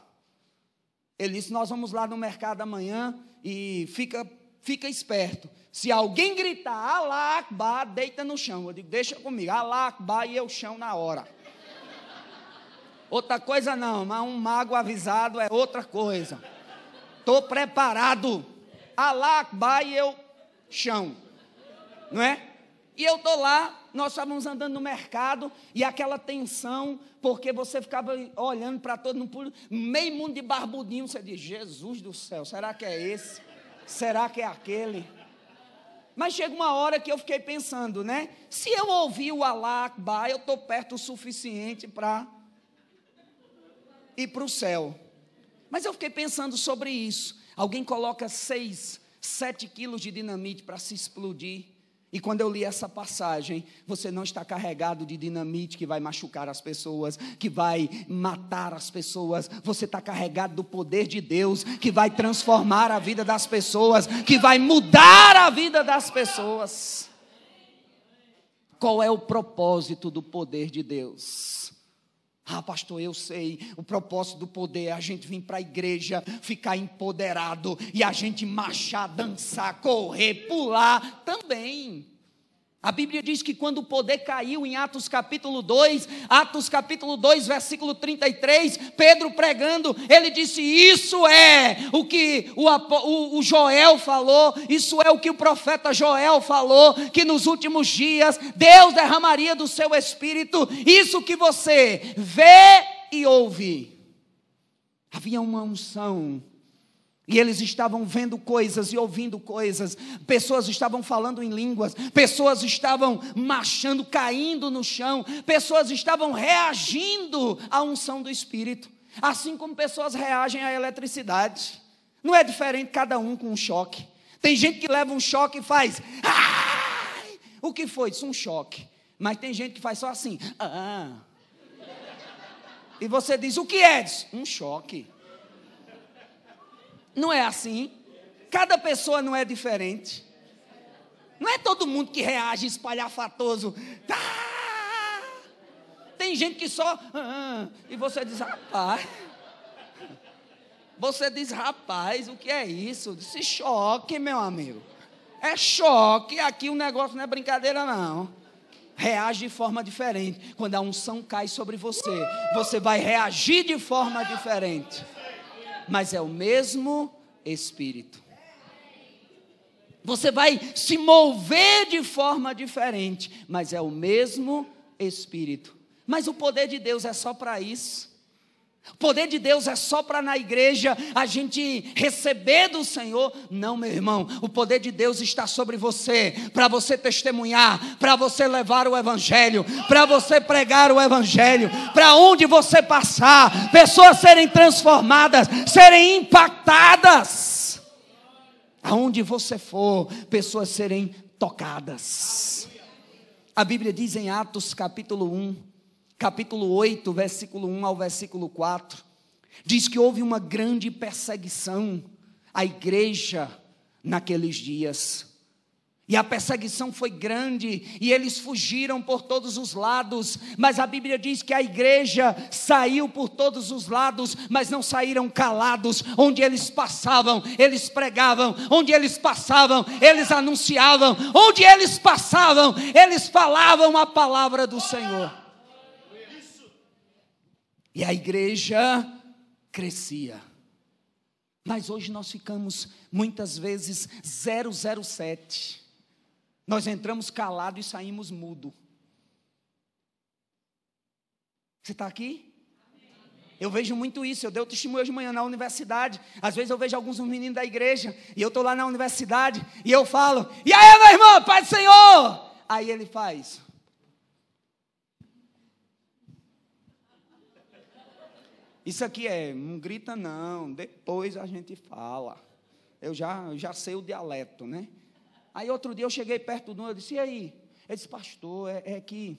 Ele disse: Nós vamos lá no mercado amanhã e fica, fica esperto. Se alguém gritar Alá Akbar, deita no chão. Eu digo, deixa comigo, Alá Akbar e eu chão na hora. Outra coisa não, mas um mago avisado é outra coisa. Estou preparado. Alá Akbar e eu chão. Não é? E eu estou lá, nós estávamos andando no mercado e aquela tensão, porque você ficava olhando para todo mundo, meio mundo de barbudinho, você diz, Jesus do céu, será que é esse? Será que é aquele? Mas chega uma hora que eu fiquei pensando, né? Se eu ouvir o Allah Akbar, eu estou perto o suficiente para ir para o céu. Mas eu fiquei pensando sobre isso. Alguém coloca seis, sete quilos de dinamite para se explodir. E quando eu li essa passagem, você não está carregado de dinamite que vai machucar as pessoas, que vai matar as pessoas. Você está carregado do poder de Deus, que vai transformar a vida das pessoas, que vai mudar a vida das pessoas. Qual é o propósito do poder de Deus? Ah, pastor, eu sei. O propósito do poder é a gente vir para a igreja, ficar empoderado e a gente marchar, dançar, correr, pular também. A Bíblia diz que quando o poder caiu em Atos capítulo 2, Atos capítulo 2, versículo 33, Pedro pregando, ele disse: Isso é o que o, o, o, Joel falou, isso é o que o profeta Joel falou, que nos últimos dias Deus derramaria do seu espírito, isso que você vê e ouve. Havia uma unção e eles estavam vendo coisas e ouvindo coisas, pessoas estavam falando em línguas, pessoas estavam marchando, caindo no chão, pessoas estavam reagindo à unção do Espírito, assim como pessoas reagem à eletricidade. Não é diferente cada um com um choque. Tem gente que leva um choque e faz. Ai! O que foi? Isso é um choque. Mas tem gente que faz só assim. Ah. E você diz: o que é? Diz, um choque. Não é assim. Cada pessoa não é diferente. Não é todo mundo que reage espalhafatoso. Tá! Tem gente que só. Ah, e você diz, rapaz. Você diz, rapaz, o que é isso? Se choque, meu amigo. É choque. Aqui o negócio não é brincadeira, não. Reage de forma diferente. Quando a unção cai sobre você, você vai reagir de forma diferente mas é o mesmo Espírito. Você vai se mover de forma diferente, mas é o mesmo Espírito. Mas o poder de Deus é só para isso. O poder de Deus é só para na igreja a gente receber do Senhor. Não, meu irmão, o poder de Deus está sobre você, para você testemunhar, para você levar o Evangelho, para você pregar o Evangelho, para onde você passar, pessoas serem transformadas, serem impactadas. Aonde você for, pessoas serem tocadas. A Bíblia diz em Atos capítulo 1, capítulo 8, versículo 1 ao versículo 4, diz que houve uma grande perseguição à igreja naqueles dias. E a perseguição foi grande, e eles fugiram por todos os lados, mas a Bíblia diz que a igreja saiu por todos os lados, mas não saíram calados. Onde eles passavam, eles pregavam, onde eles passavam, eles anunciavam, onde eles passavam, eles falavam a palavra do Senhor. E a igreja crescia. Mas hoje nós ficamos muitas vezes 007. Nós entramos calado e saímos mudo. Você está aqui? Eu vejo muito isso. Eu dei o testemunho hoje de manhã na universidade. Às vezes eu vejo alguns meninos da igreja e eu estou lá na universidade e eu falo: E aí, meu irmão, Pai do Senhor? Aí ele faz. Isso aqui é, não grita não, depois a gente fala. Eu já, já sei o dialeto, né? Aí outro dia eu cheguei perto do um, eu disse, e aí? Ele disse, pastor, é, é que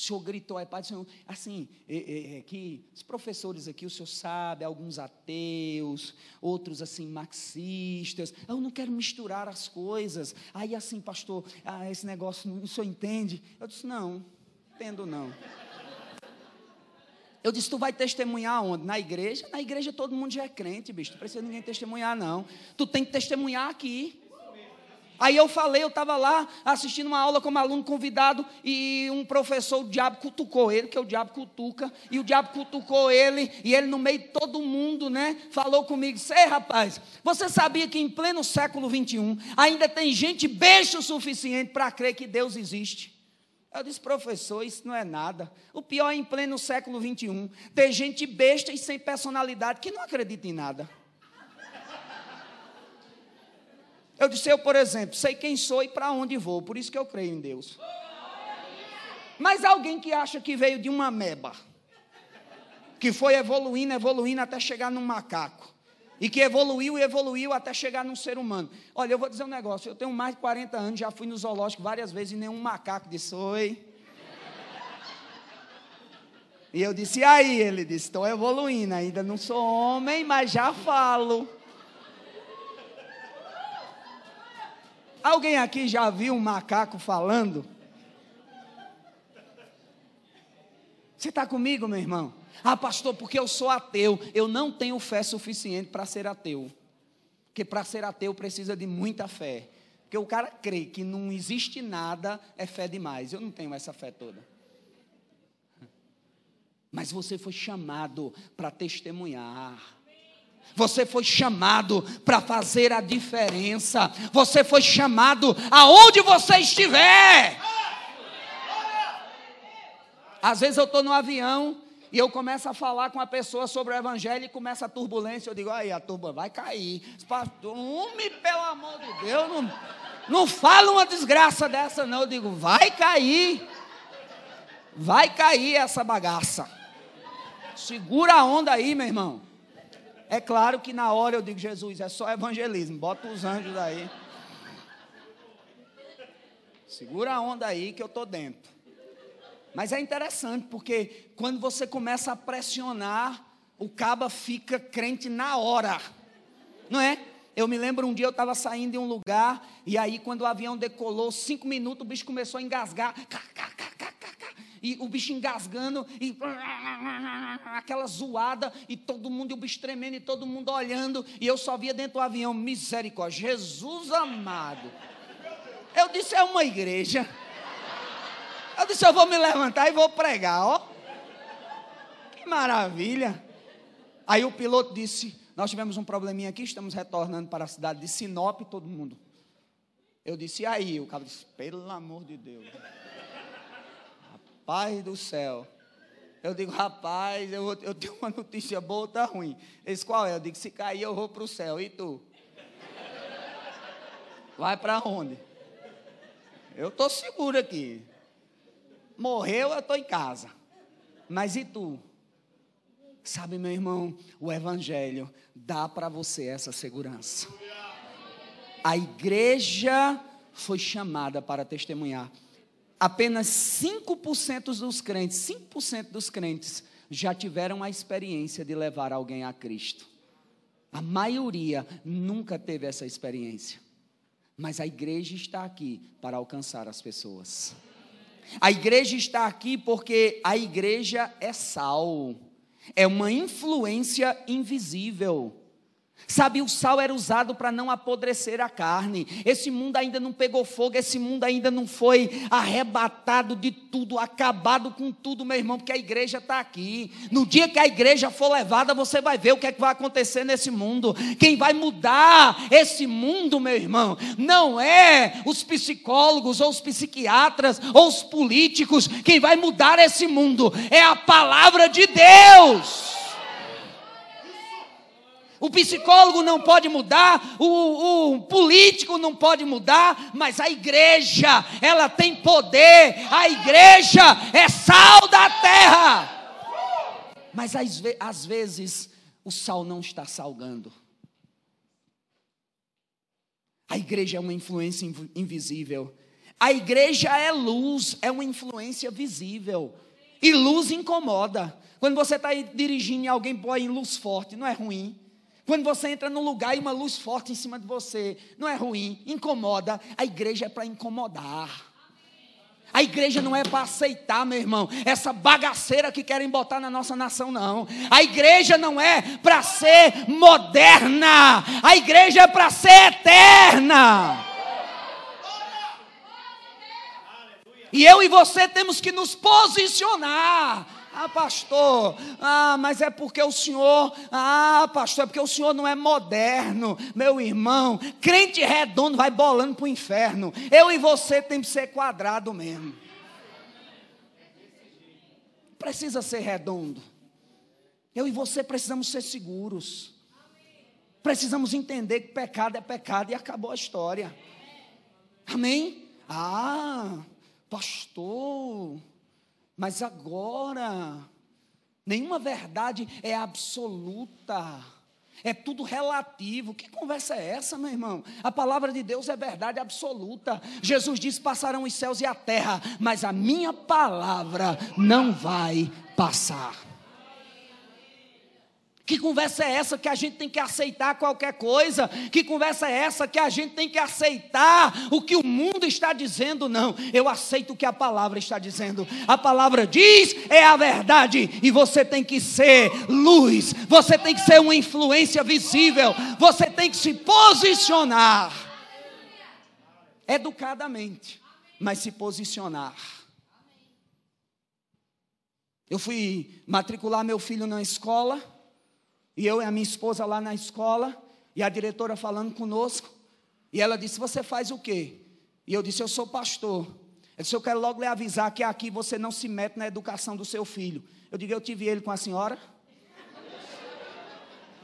o senhor gritou, é pai senhor, assim, é, é, é, que os professores aqui, o senhor sabe, alguns ateus, outros assim, marxistas, eu não quero misturar as coisas. Aí assim, pastor, ah, esse negócio, o senhor entende? Eu disse, não, entendo não. Eu disse, tu vai testemunhar onde? Na igreja? Na igreja todo mundo já é crente, bicho. Não precisa ninguém testemunhar, não. Tu tem que testemunhar aqui. Aí eu falei, eu estava lá assistindo uma aula como aluno convidado e um professor, o diabo cutucou ele, que é o diabo cutuca, e o diabo cutucou ele, e ele no meio de todo mundo, né, falou comigo, sei rapaz, você sabia que em pleno século 21 ainda tem gente besta o suficiente para crer que Deus existe? Eu disse, professor, isso não é nada. O pior é em pleno século XXI, ter gente besta e sem personalidade que não acredita em nada. Eu disse, eu, por exemplo, sei quem sou e para onde vou, por isso que eu creio em Deus. Mas alguém que acha que veio de uma meba, que foi evoluindo, evoluindo até chegar num macaco, e que evoluiu e evoluiu até chegar num ser humano. Olha, eu vou dizer um negócio: eu tenho mais de 40 anos, já fui no zoológico várias vezes e nenhum macaco disse oi. E eu disse, e aí? Ele disse, estou evoluindo, ainda não sou homem, mas já falo. Alguém aqui já viu um macaco falando? Você está comigo, meu irmão? Ah, pastor, porque eu sou ateu. Eu não tenho fé suficiente para ser ateu. Porque para ser ateu precisa de muita fé. Porque o cara crê que não existe nada, é fé demais. Eu não tenho essa fé toda. Mas você foi chamado para testemunhar. Você foi chamado para fazer a diferença. Você foi chamado aonde você estiver. Às vezes eu estou no avião e eu começo a falar com a pessoa sobre o evangelho e começa a turbulência. Eu digo, aí a turba vai cair. Pastor, homem, pelo amor de Deus, não, não fala uma desgraça dessa, não. Eu digo, vai cair. Vai cair essa bagaça. Segura a onda aí, meu irmão. É claro que na hora eu digo, Jesus, é só evangelismo. Bota os anjos aí. Segura a onda aí que eu estou dentro. Mas é interessante porque quando você começa a pressionar, o caba fica crente na hora, não é? Eu me lembro um dia eu estava saindo de um lugar e aí quando o avião decolou, cinco minutos o bicho começou a engasgar, e o bicho engasgando e aquela zoada e todo mundo e o bicho tremendo e todo mundo olhando e eu só via dentro do avião misericórdia, Jesus amado. Eu disse é uma igreja. Eu disse, eu vou me levantar e vou pregar, ó. Que maravilha. Aí o piloto disse, nós tivemos um probleminha aqui, estamos retornando para a cidade de Sinop, todo mundo. Eu disse, e aí? O cara disse, pelo amor de Deus. Rapaz do céu. Eu digo, rapaz, eu, eu tenho uma notícia boa ou tá ruim? Esse qual é? Eu digo, se cair eu vou para o céu. E tu? Vai para onde? Eu estou seguro aqui. Morreu, eu estou em casa. Mas e tu? Sabe, meu irmão, o Evangelho dá para você essa segurança. A igreja foi chamada para testemunhar. Apenas 5% dos crentes, 5% dos crentes já tiveram a experiência de levar alguém a Cristo. A maioria nunca teve essa experiência. Mas a igreja está aqui para alcançar as pessoas. A igreja está aqui porque a igreja é sal, é uma influência invisível. Sabe, o sal era usado para não apodrecer a carne. Esse mundo ainda não pegou fogo, esse mundo ainda não foi arrebatado de tudo, acabado com tudo, meu irmão, porque a igreja está aqui. No dia que a igreja for levada, você vai ver o que é que vai acontecer nesse mundo. Quem vai mudar esse mundo, meu irmão, não é os psicólogos, ou os psiquiatras, ou os políticos. Quem vai mudar esse mundo é a palavra de Deus. O psicólogo não pode mudar, o, o, político não pode mudar, mas a igreja, ela tem poder, a igreja é sal da terra. Mas às, às vezes o sal não está salgando. A igreja é uma influência invisível. A igreja é luz, é uma influência visível. E luz incomoda. Quando você está dirigindo e alguém põe luz forte, não é ruim. Quando você entra num lugar e uma luz forte em cima de você, não é ruim, incomoda. A igreja é para incomodar. A igreja não é para aceitar, meu irmão, essa bagaceira que querem botar na nossa nação, não. A igreja não é para ser moderna, a igreja é para ser eterna. E eu e você temos que nos posicionar ah, pastor, ah, mas é porque o senhor, ah, pastor, é porque o senhor não é moderno, meu irmão. Crente redondo vai bolando para o inferno. Eu e você tem que ser quadrado mesmo. Precisa ser redondo. Eu e você precisamos ser seguros. Precisamos entender que pecado é pecado e acabou a história. Amém? Ah, pastor. Mas agora, nenhuma verdade é absoluta. É tudo relativo. Que conversa é essa, meu irmão? A palavra de Deus é verdade absoluta. Jesus disse: passarão os céus e a terra, mas a minha palavra não vai passar. Que conversa é essa que a gente tem que aceitar qualquer coisa? Que conversa é essa que a gente tem que aceitar o que o mundo está dizendo? Não, eu aceito o que a palavra está dizendo. A palavra diz é a verdade e você tem que ser luz, você tem que ser uma influência visível, você tem que se posicionar educadamente, mas se posicionar. Eu fui matricular meu filho na escola e eu e a minha esposa lá na escola, e a diretora falando conosco, e ela disse: Você faz o quê? E eu disse: Eu sou pastor. Ela disse: Eu quero logo lhe avisar que aqui você não se mete na educação do seu filho. Eu digo: Eu tive ele com a senhora.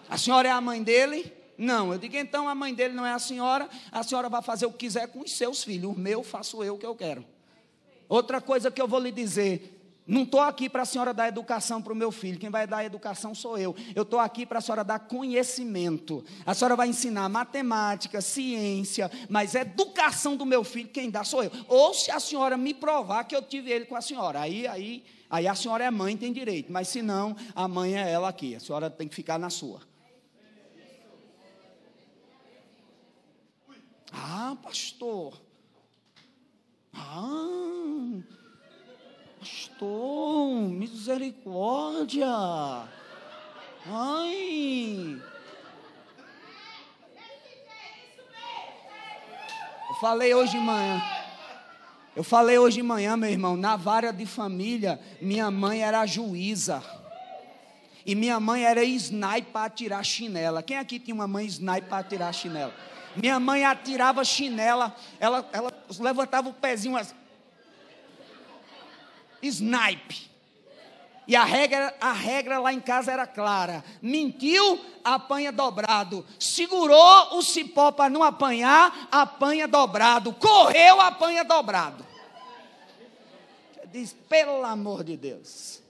A senhora é a mãe dele? Não. Eu digo: Então a mãe dele não é a senhora. A senhora vai fazer o que quiser com os seus filhos. O meu faço eu o que eu quero. Outra coisa que eu vou lhe dizer: não estou aqui para a senhora dar educação para o meu filho, quem vai dar educação sou eu. Eu estou aqui para a senhora dar conhecimento. A senhora vai ensinar matemática, ciência, mas educação do meu filho, quem dá sou eu. Ou se a senhora me provar que eu tive ele com a senhora, aí, aí, aí a senhora é mãe, tem direito. Mas se não, a mãe é ela aqui. A senhora tem que ficar na sua. Ah, pastor. Ah. Pastor, misericórdia. Ai. Eu falei hoje de manhã. Eu falei hoje de manhã, meu irmão, na vara de família, minha mãe era juíza. E minha mãe era sniper para atirar chinela. Quem aqui tinha uma mãe sniper para atirar chinela? Minha mãe atirava chinela, ela, ela levantava o pezinho assim snipe. E a regra, a regra lá em casa era clara: mentiu, apanha dobrado. Segurou o cipó para não apanhar, apanha dobrado. Correu, apanha dobrado. Diz, pelo amor de Deus.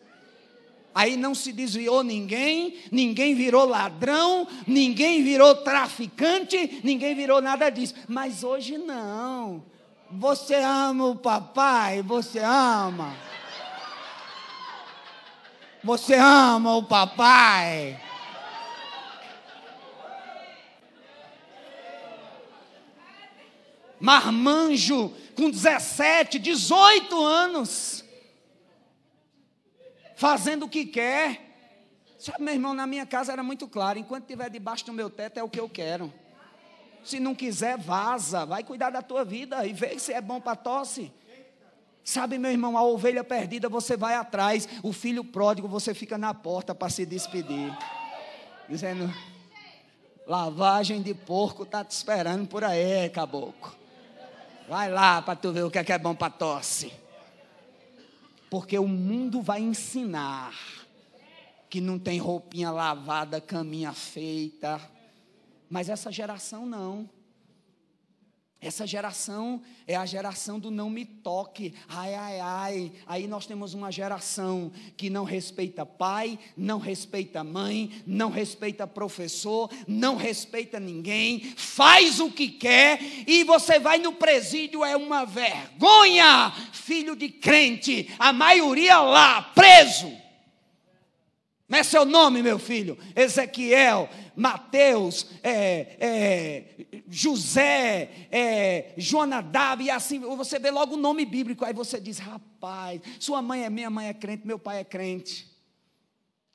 Aí não se desviou ninguém, ninguém virou ladrão, ninguém virou traficante, ninguém virou nada disso. Mas hoje não. Você ama o papai, você ama. Você ama o papai. Marmanjo, com 17, 18 anos, fazendo o que quer. Sabe, meu irmão, na minha casa era muito claro: enquanto estiver debaixo do meu teto é o que eu quero. Se não quiser, vaza, vai cuidar da tua vida e vê se é bom para tosse. Sabe, meu irmão, a ovelha perdida você vai atrás, o filho pródigo você fica na porta para se despedir. Dizendo: lavagem de porco está te esperando por aí, caboclo. Vai lá para tu ver o que é, que é bom para tosse. Porque o mundo vai ensinar que não tem roupinha lavada, caminha feita. Mas essa geração não. Essa geração é a geração do não me toque, ai, ai, ai. Aí nós temos uma geração que não respeita pai, não respeita mãe, não respeita professor, não respeita ninguém, faz o que quer e você vai no presídio, é uma vergonha. Filho de crente, a maioria lá, preso. Não é seu nome, meu filho? Ezequiel, Mateus, é, é, José, é, Jonadab, e assim, você vê logo o nome bíblico, aí você diz, rapaz, sua mãe é minha mãe é crente, meu pai é crente.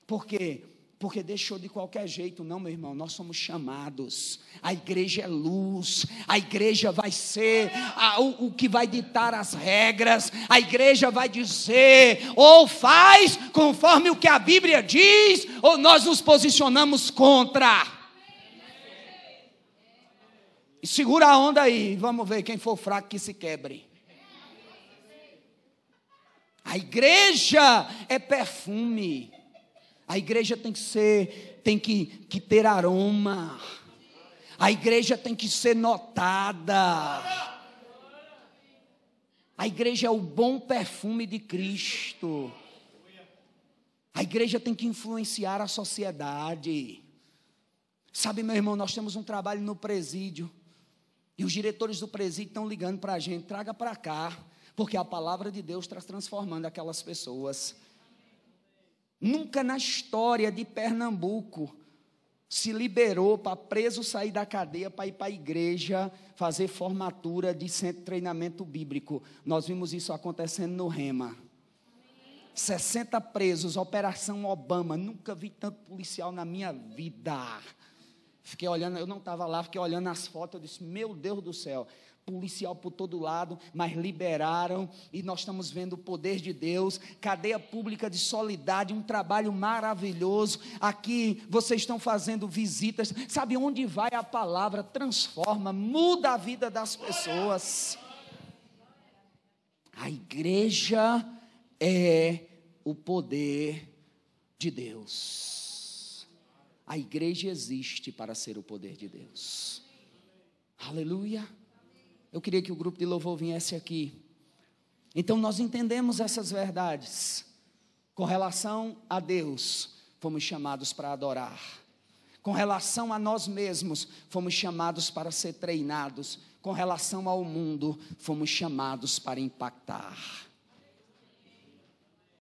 Por quê? Porque deixou de qualquer jeito, não, meu irmão. Nós somos chamados. A igreja é luz. A igreja vai ser a, o, o, que vai ditar as regras. A igreja vai dizer: ou faz conforme o que a Bíblia diz, ou nós nos posicionamos contra. E segura a onda aí. Vamos ver quem for fraco que se quebre. A igreja é perfume. A igreja tem que ser, tem que, que ter aroma. A igreja tem que ser notada. A igreja é o bom perfume de Cristo. A igreja tem que influenciar a sociedade. Sabe, meu irmão, nós temos um trabalho no presídio. E os diretores do presídio estão ligando para a gente: traga para cá, porque a palavra de Deus está transformando aquelas pessoas. Nunca na história de Pernambuco se liberou para preso sair da cadeia para ir para a igreja fazer formatura de centro de treinamento bíblico. Nós vimos isso acontecendo no Rema. 60 presos, Operação Obama. Nunca vi tanto policial na minha vida. Fiquei olhando, eu não estava lá, fiquei olhando as fotos, eu disse, meu Deus do céu, policial por todo lado, mas liberaram e nós estamos vendo o poder de Deus, cadeia pública de solidariedade, um trabalho maravilhoso. Aqui vocês estão fazendo visitas, sabe onde vai a palavra? Transforma, muda a vida das pessoas. A igreja é o poder de Deus. A igreja existe para ser o poder de Deus. Aleluia. Eu queria que o grupo de louvor viesse aqui. Então nós entendemos essas verdades. Com relação a Deus, fomos chamados para adorar. Com relação a nós mesmos, fomos chamados para ser treinados. Com relação ao mundo, fomos chamados para impactar.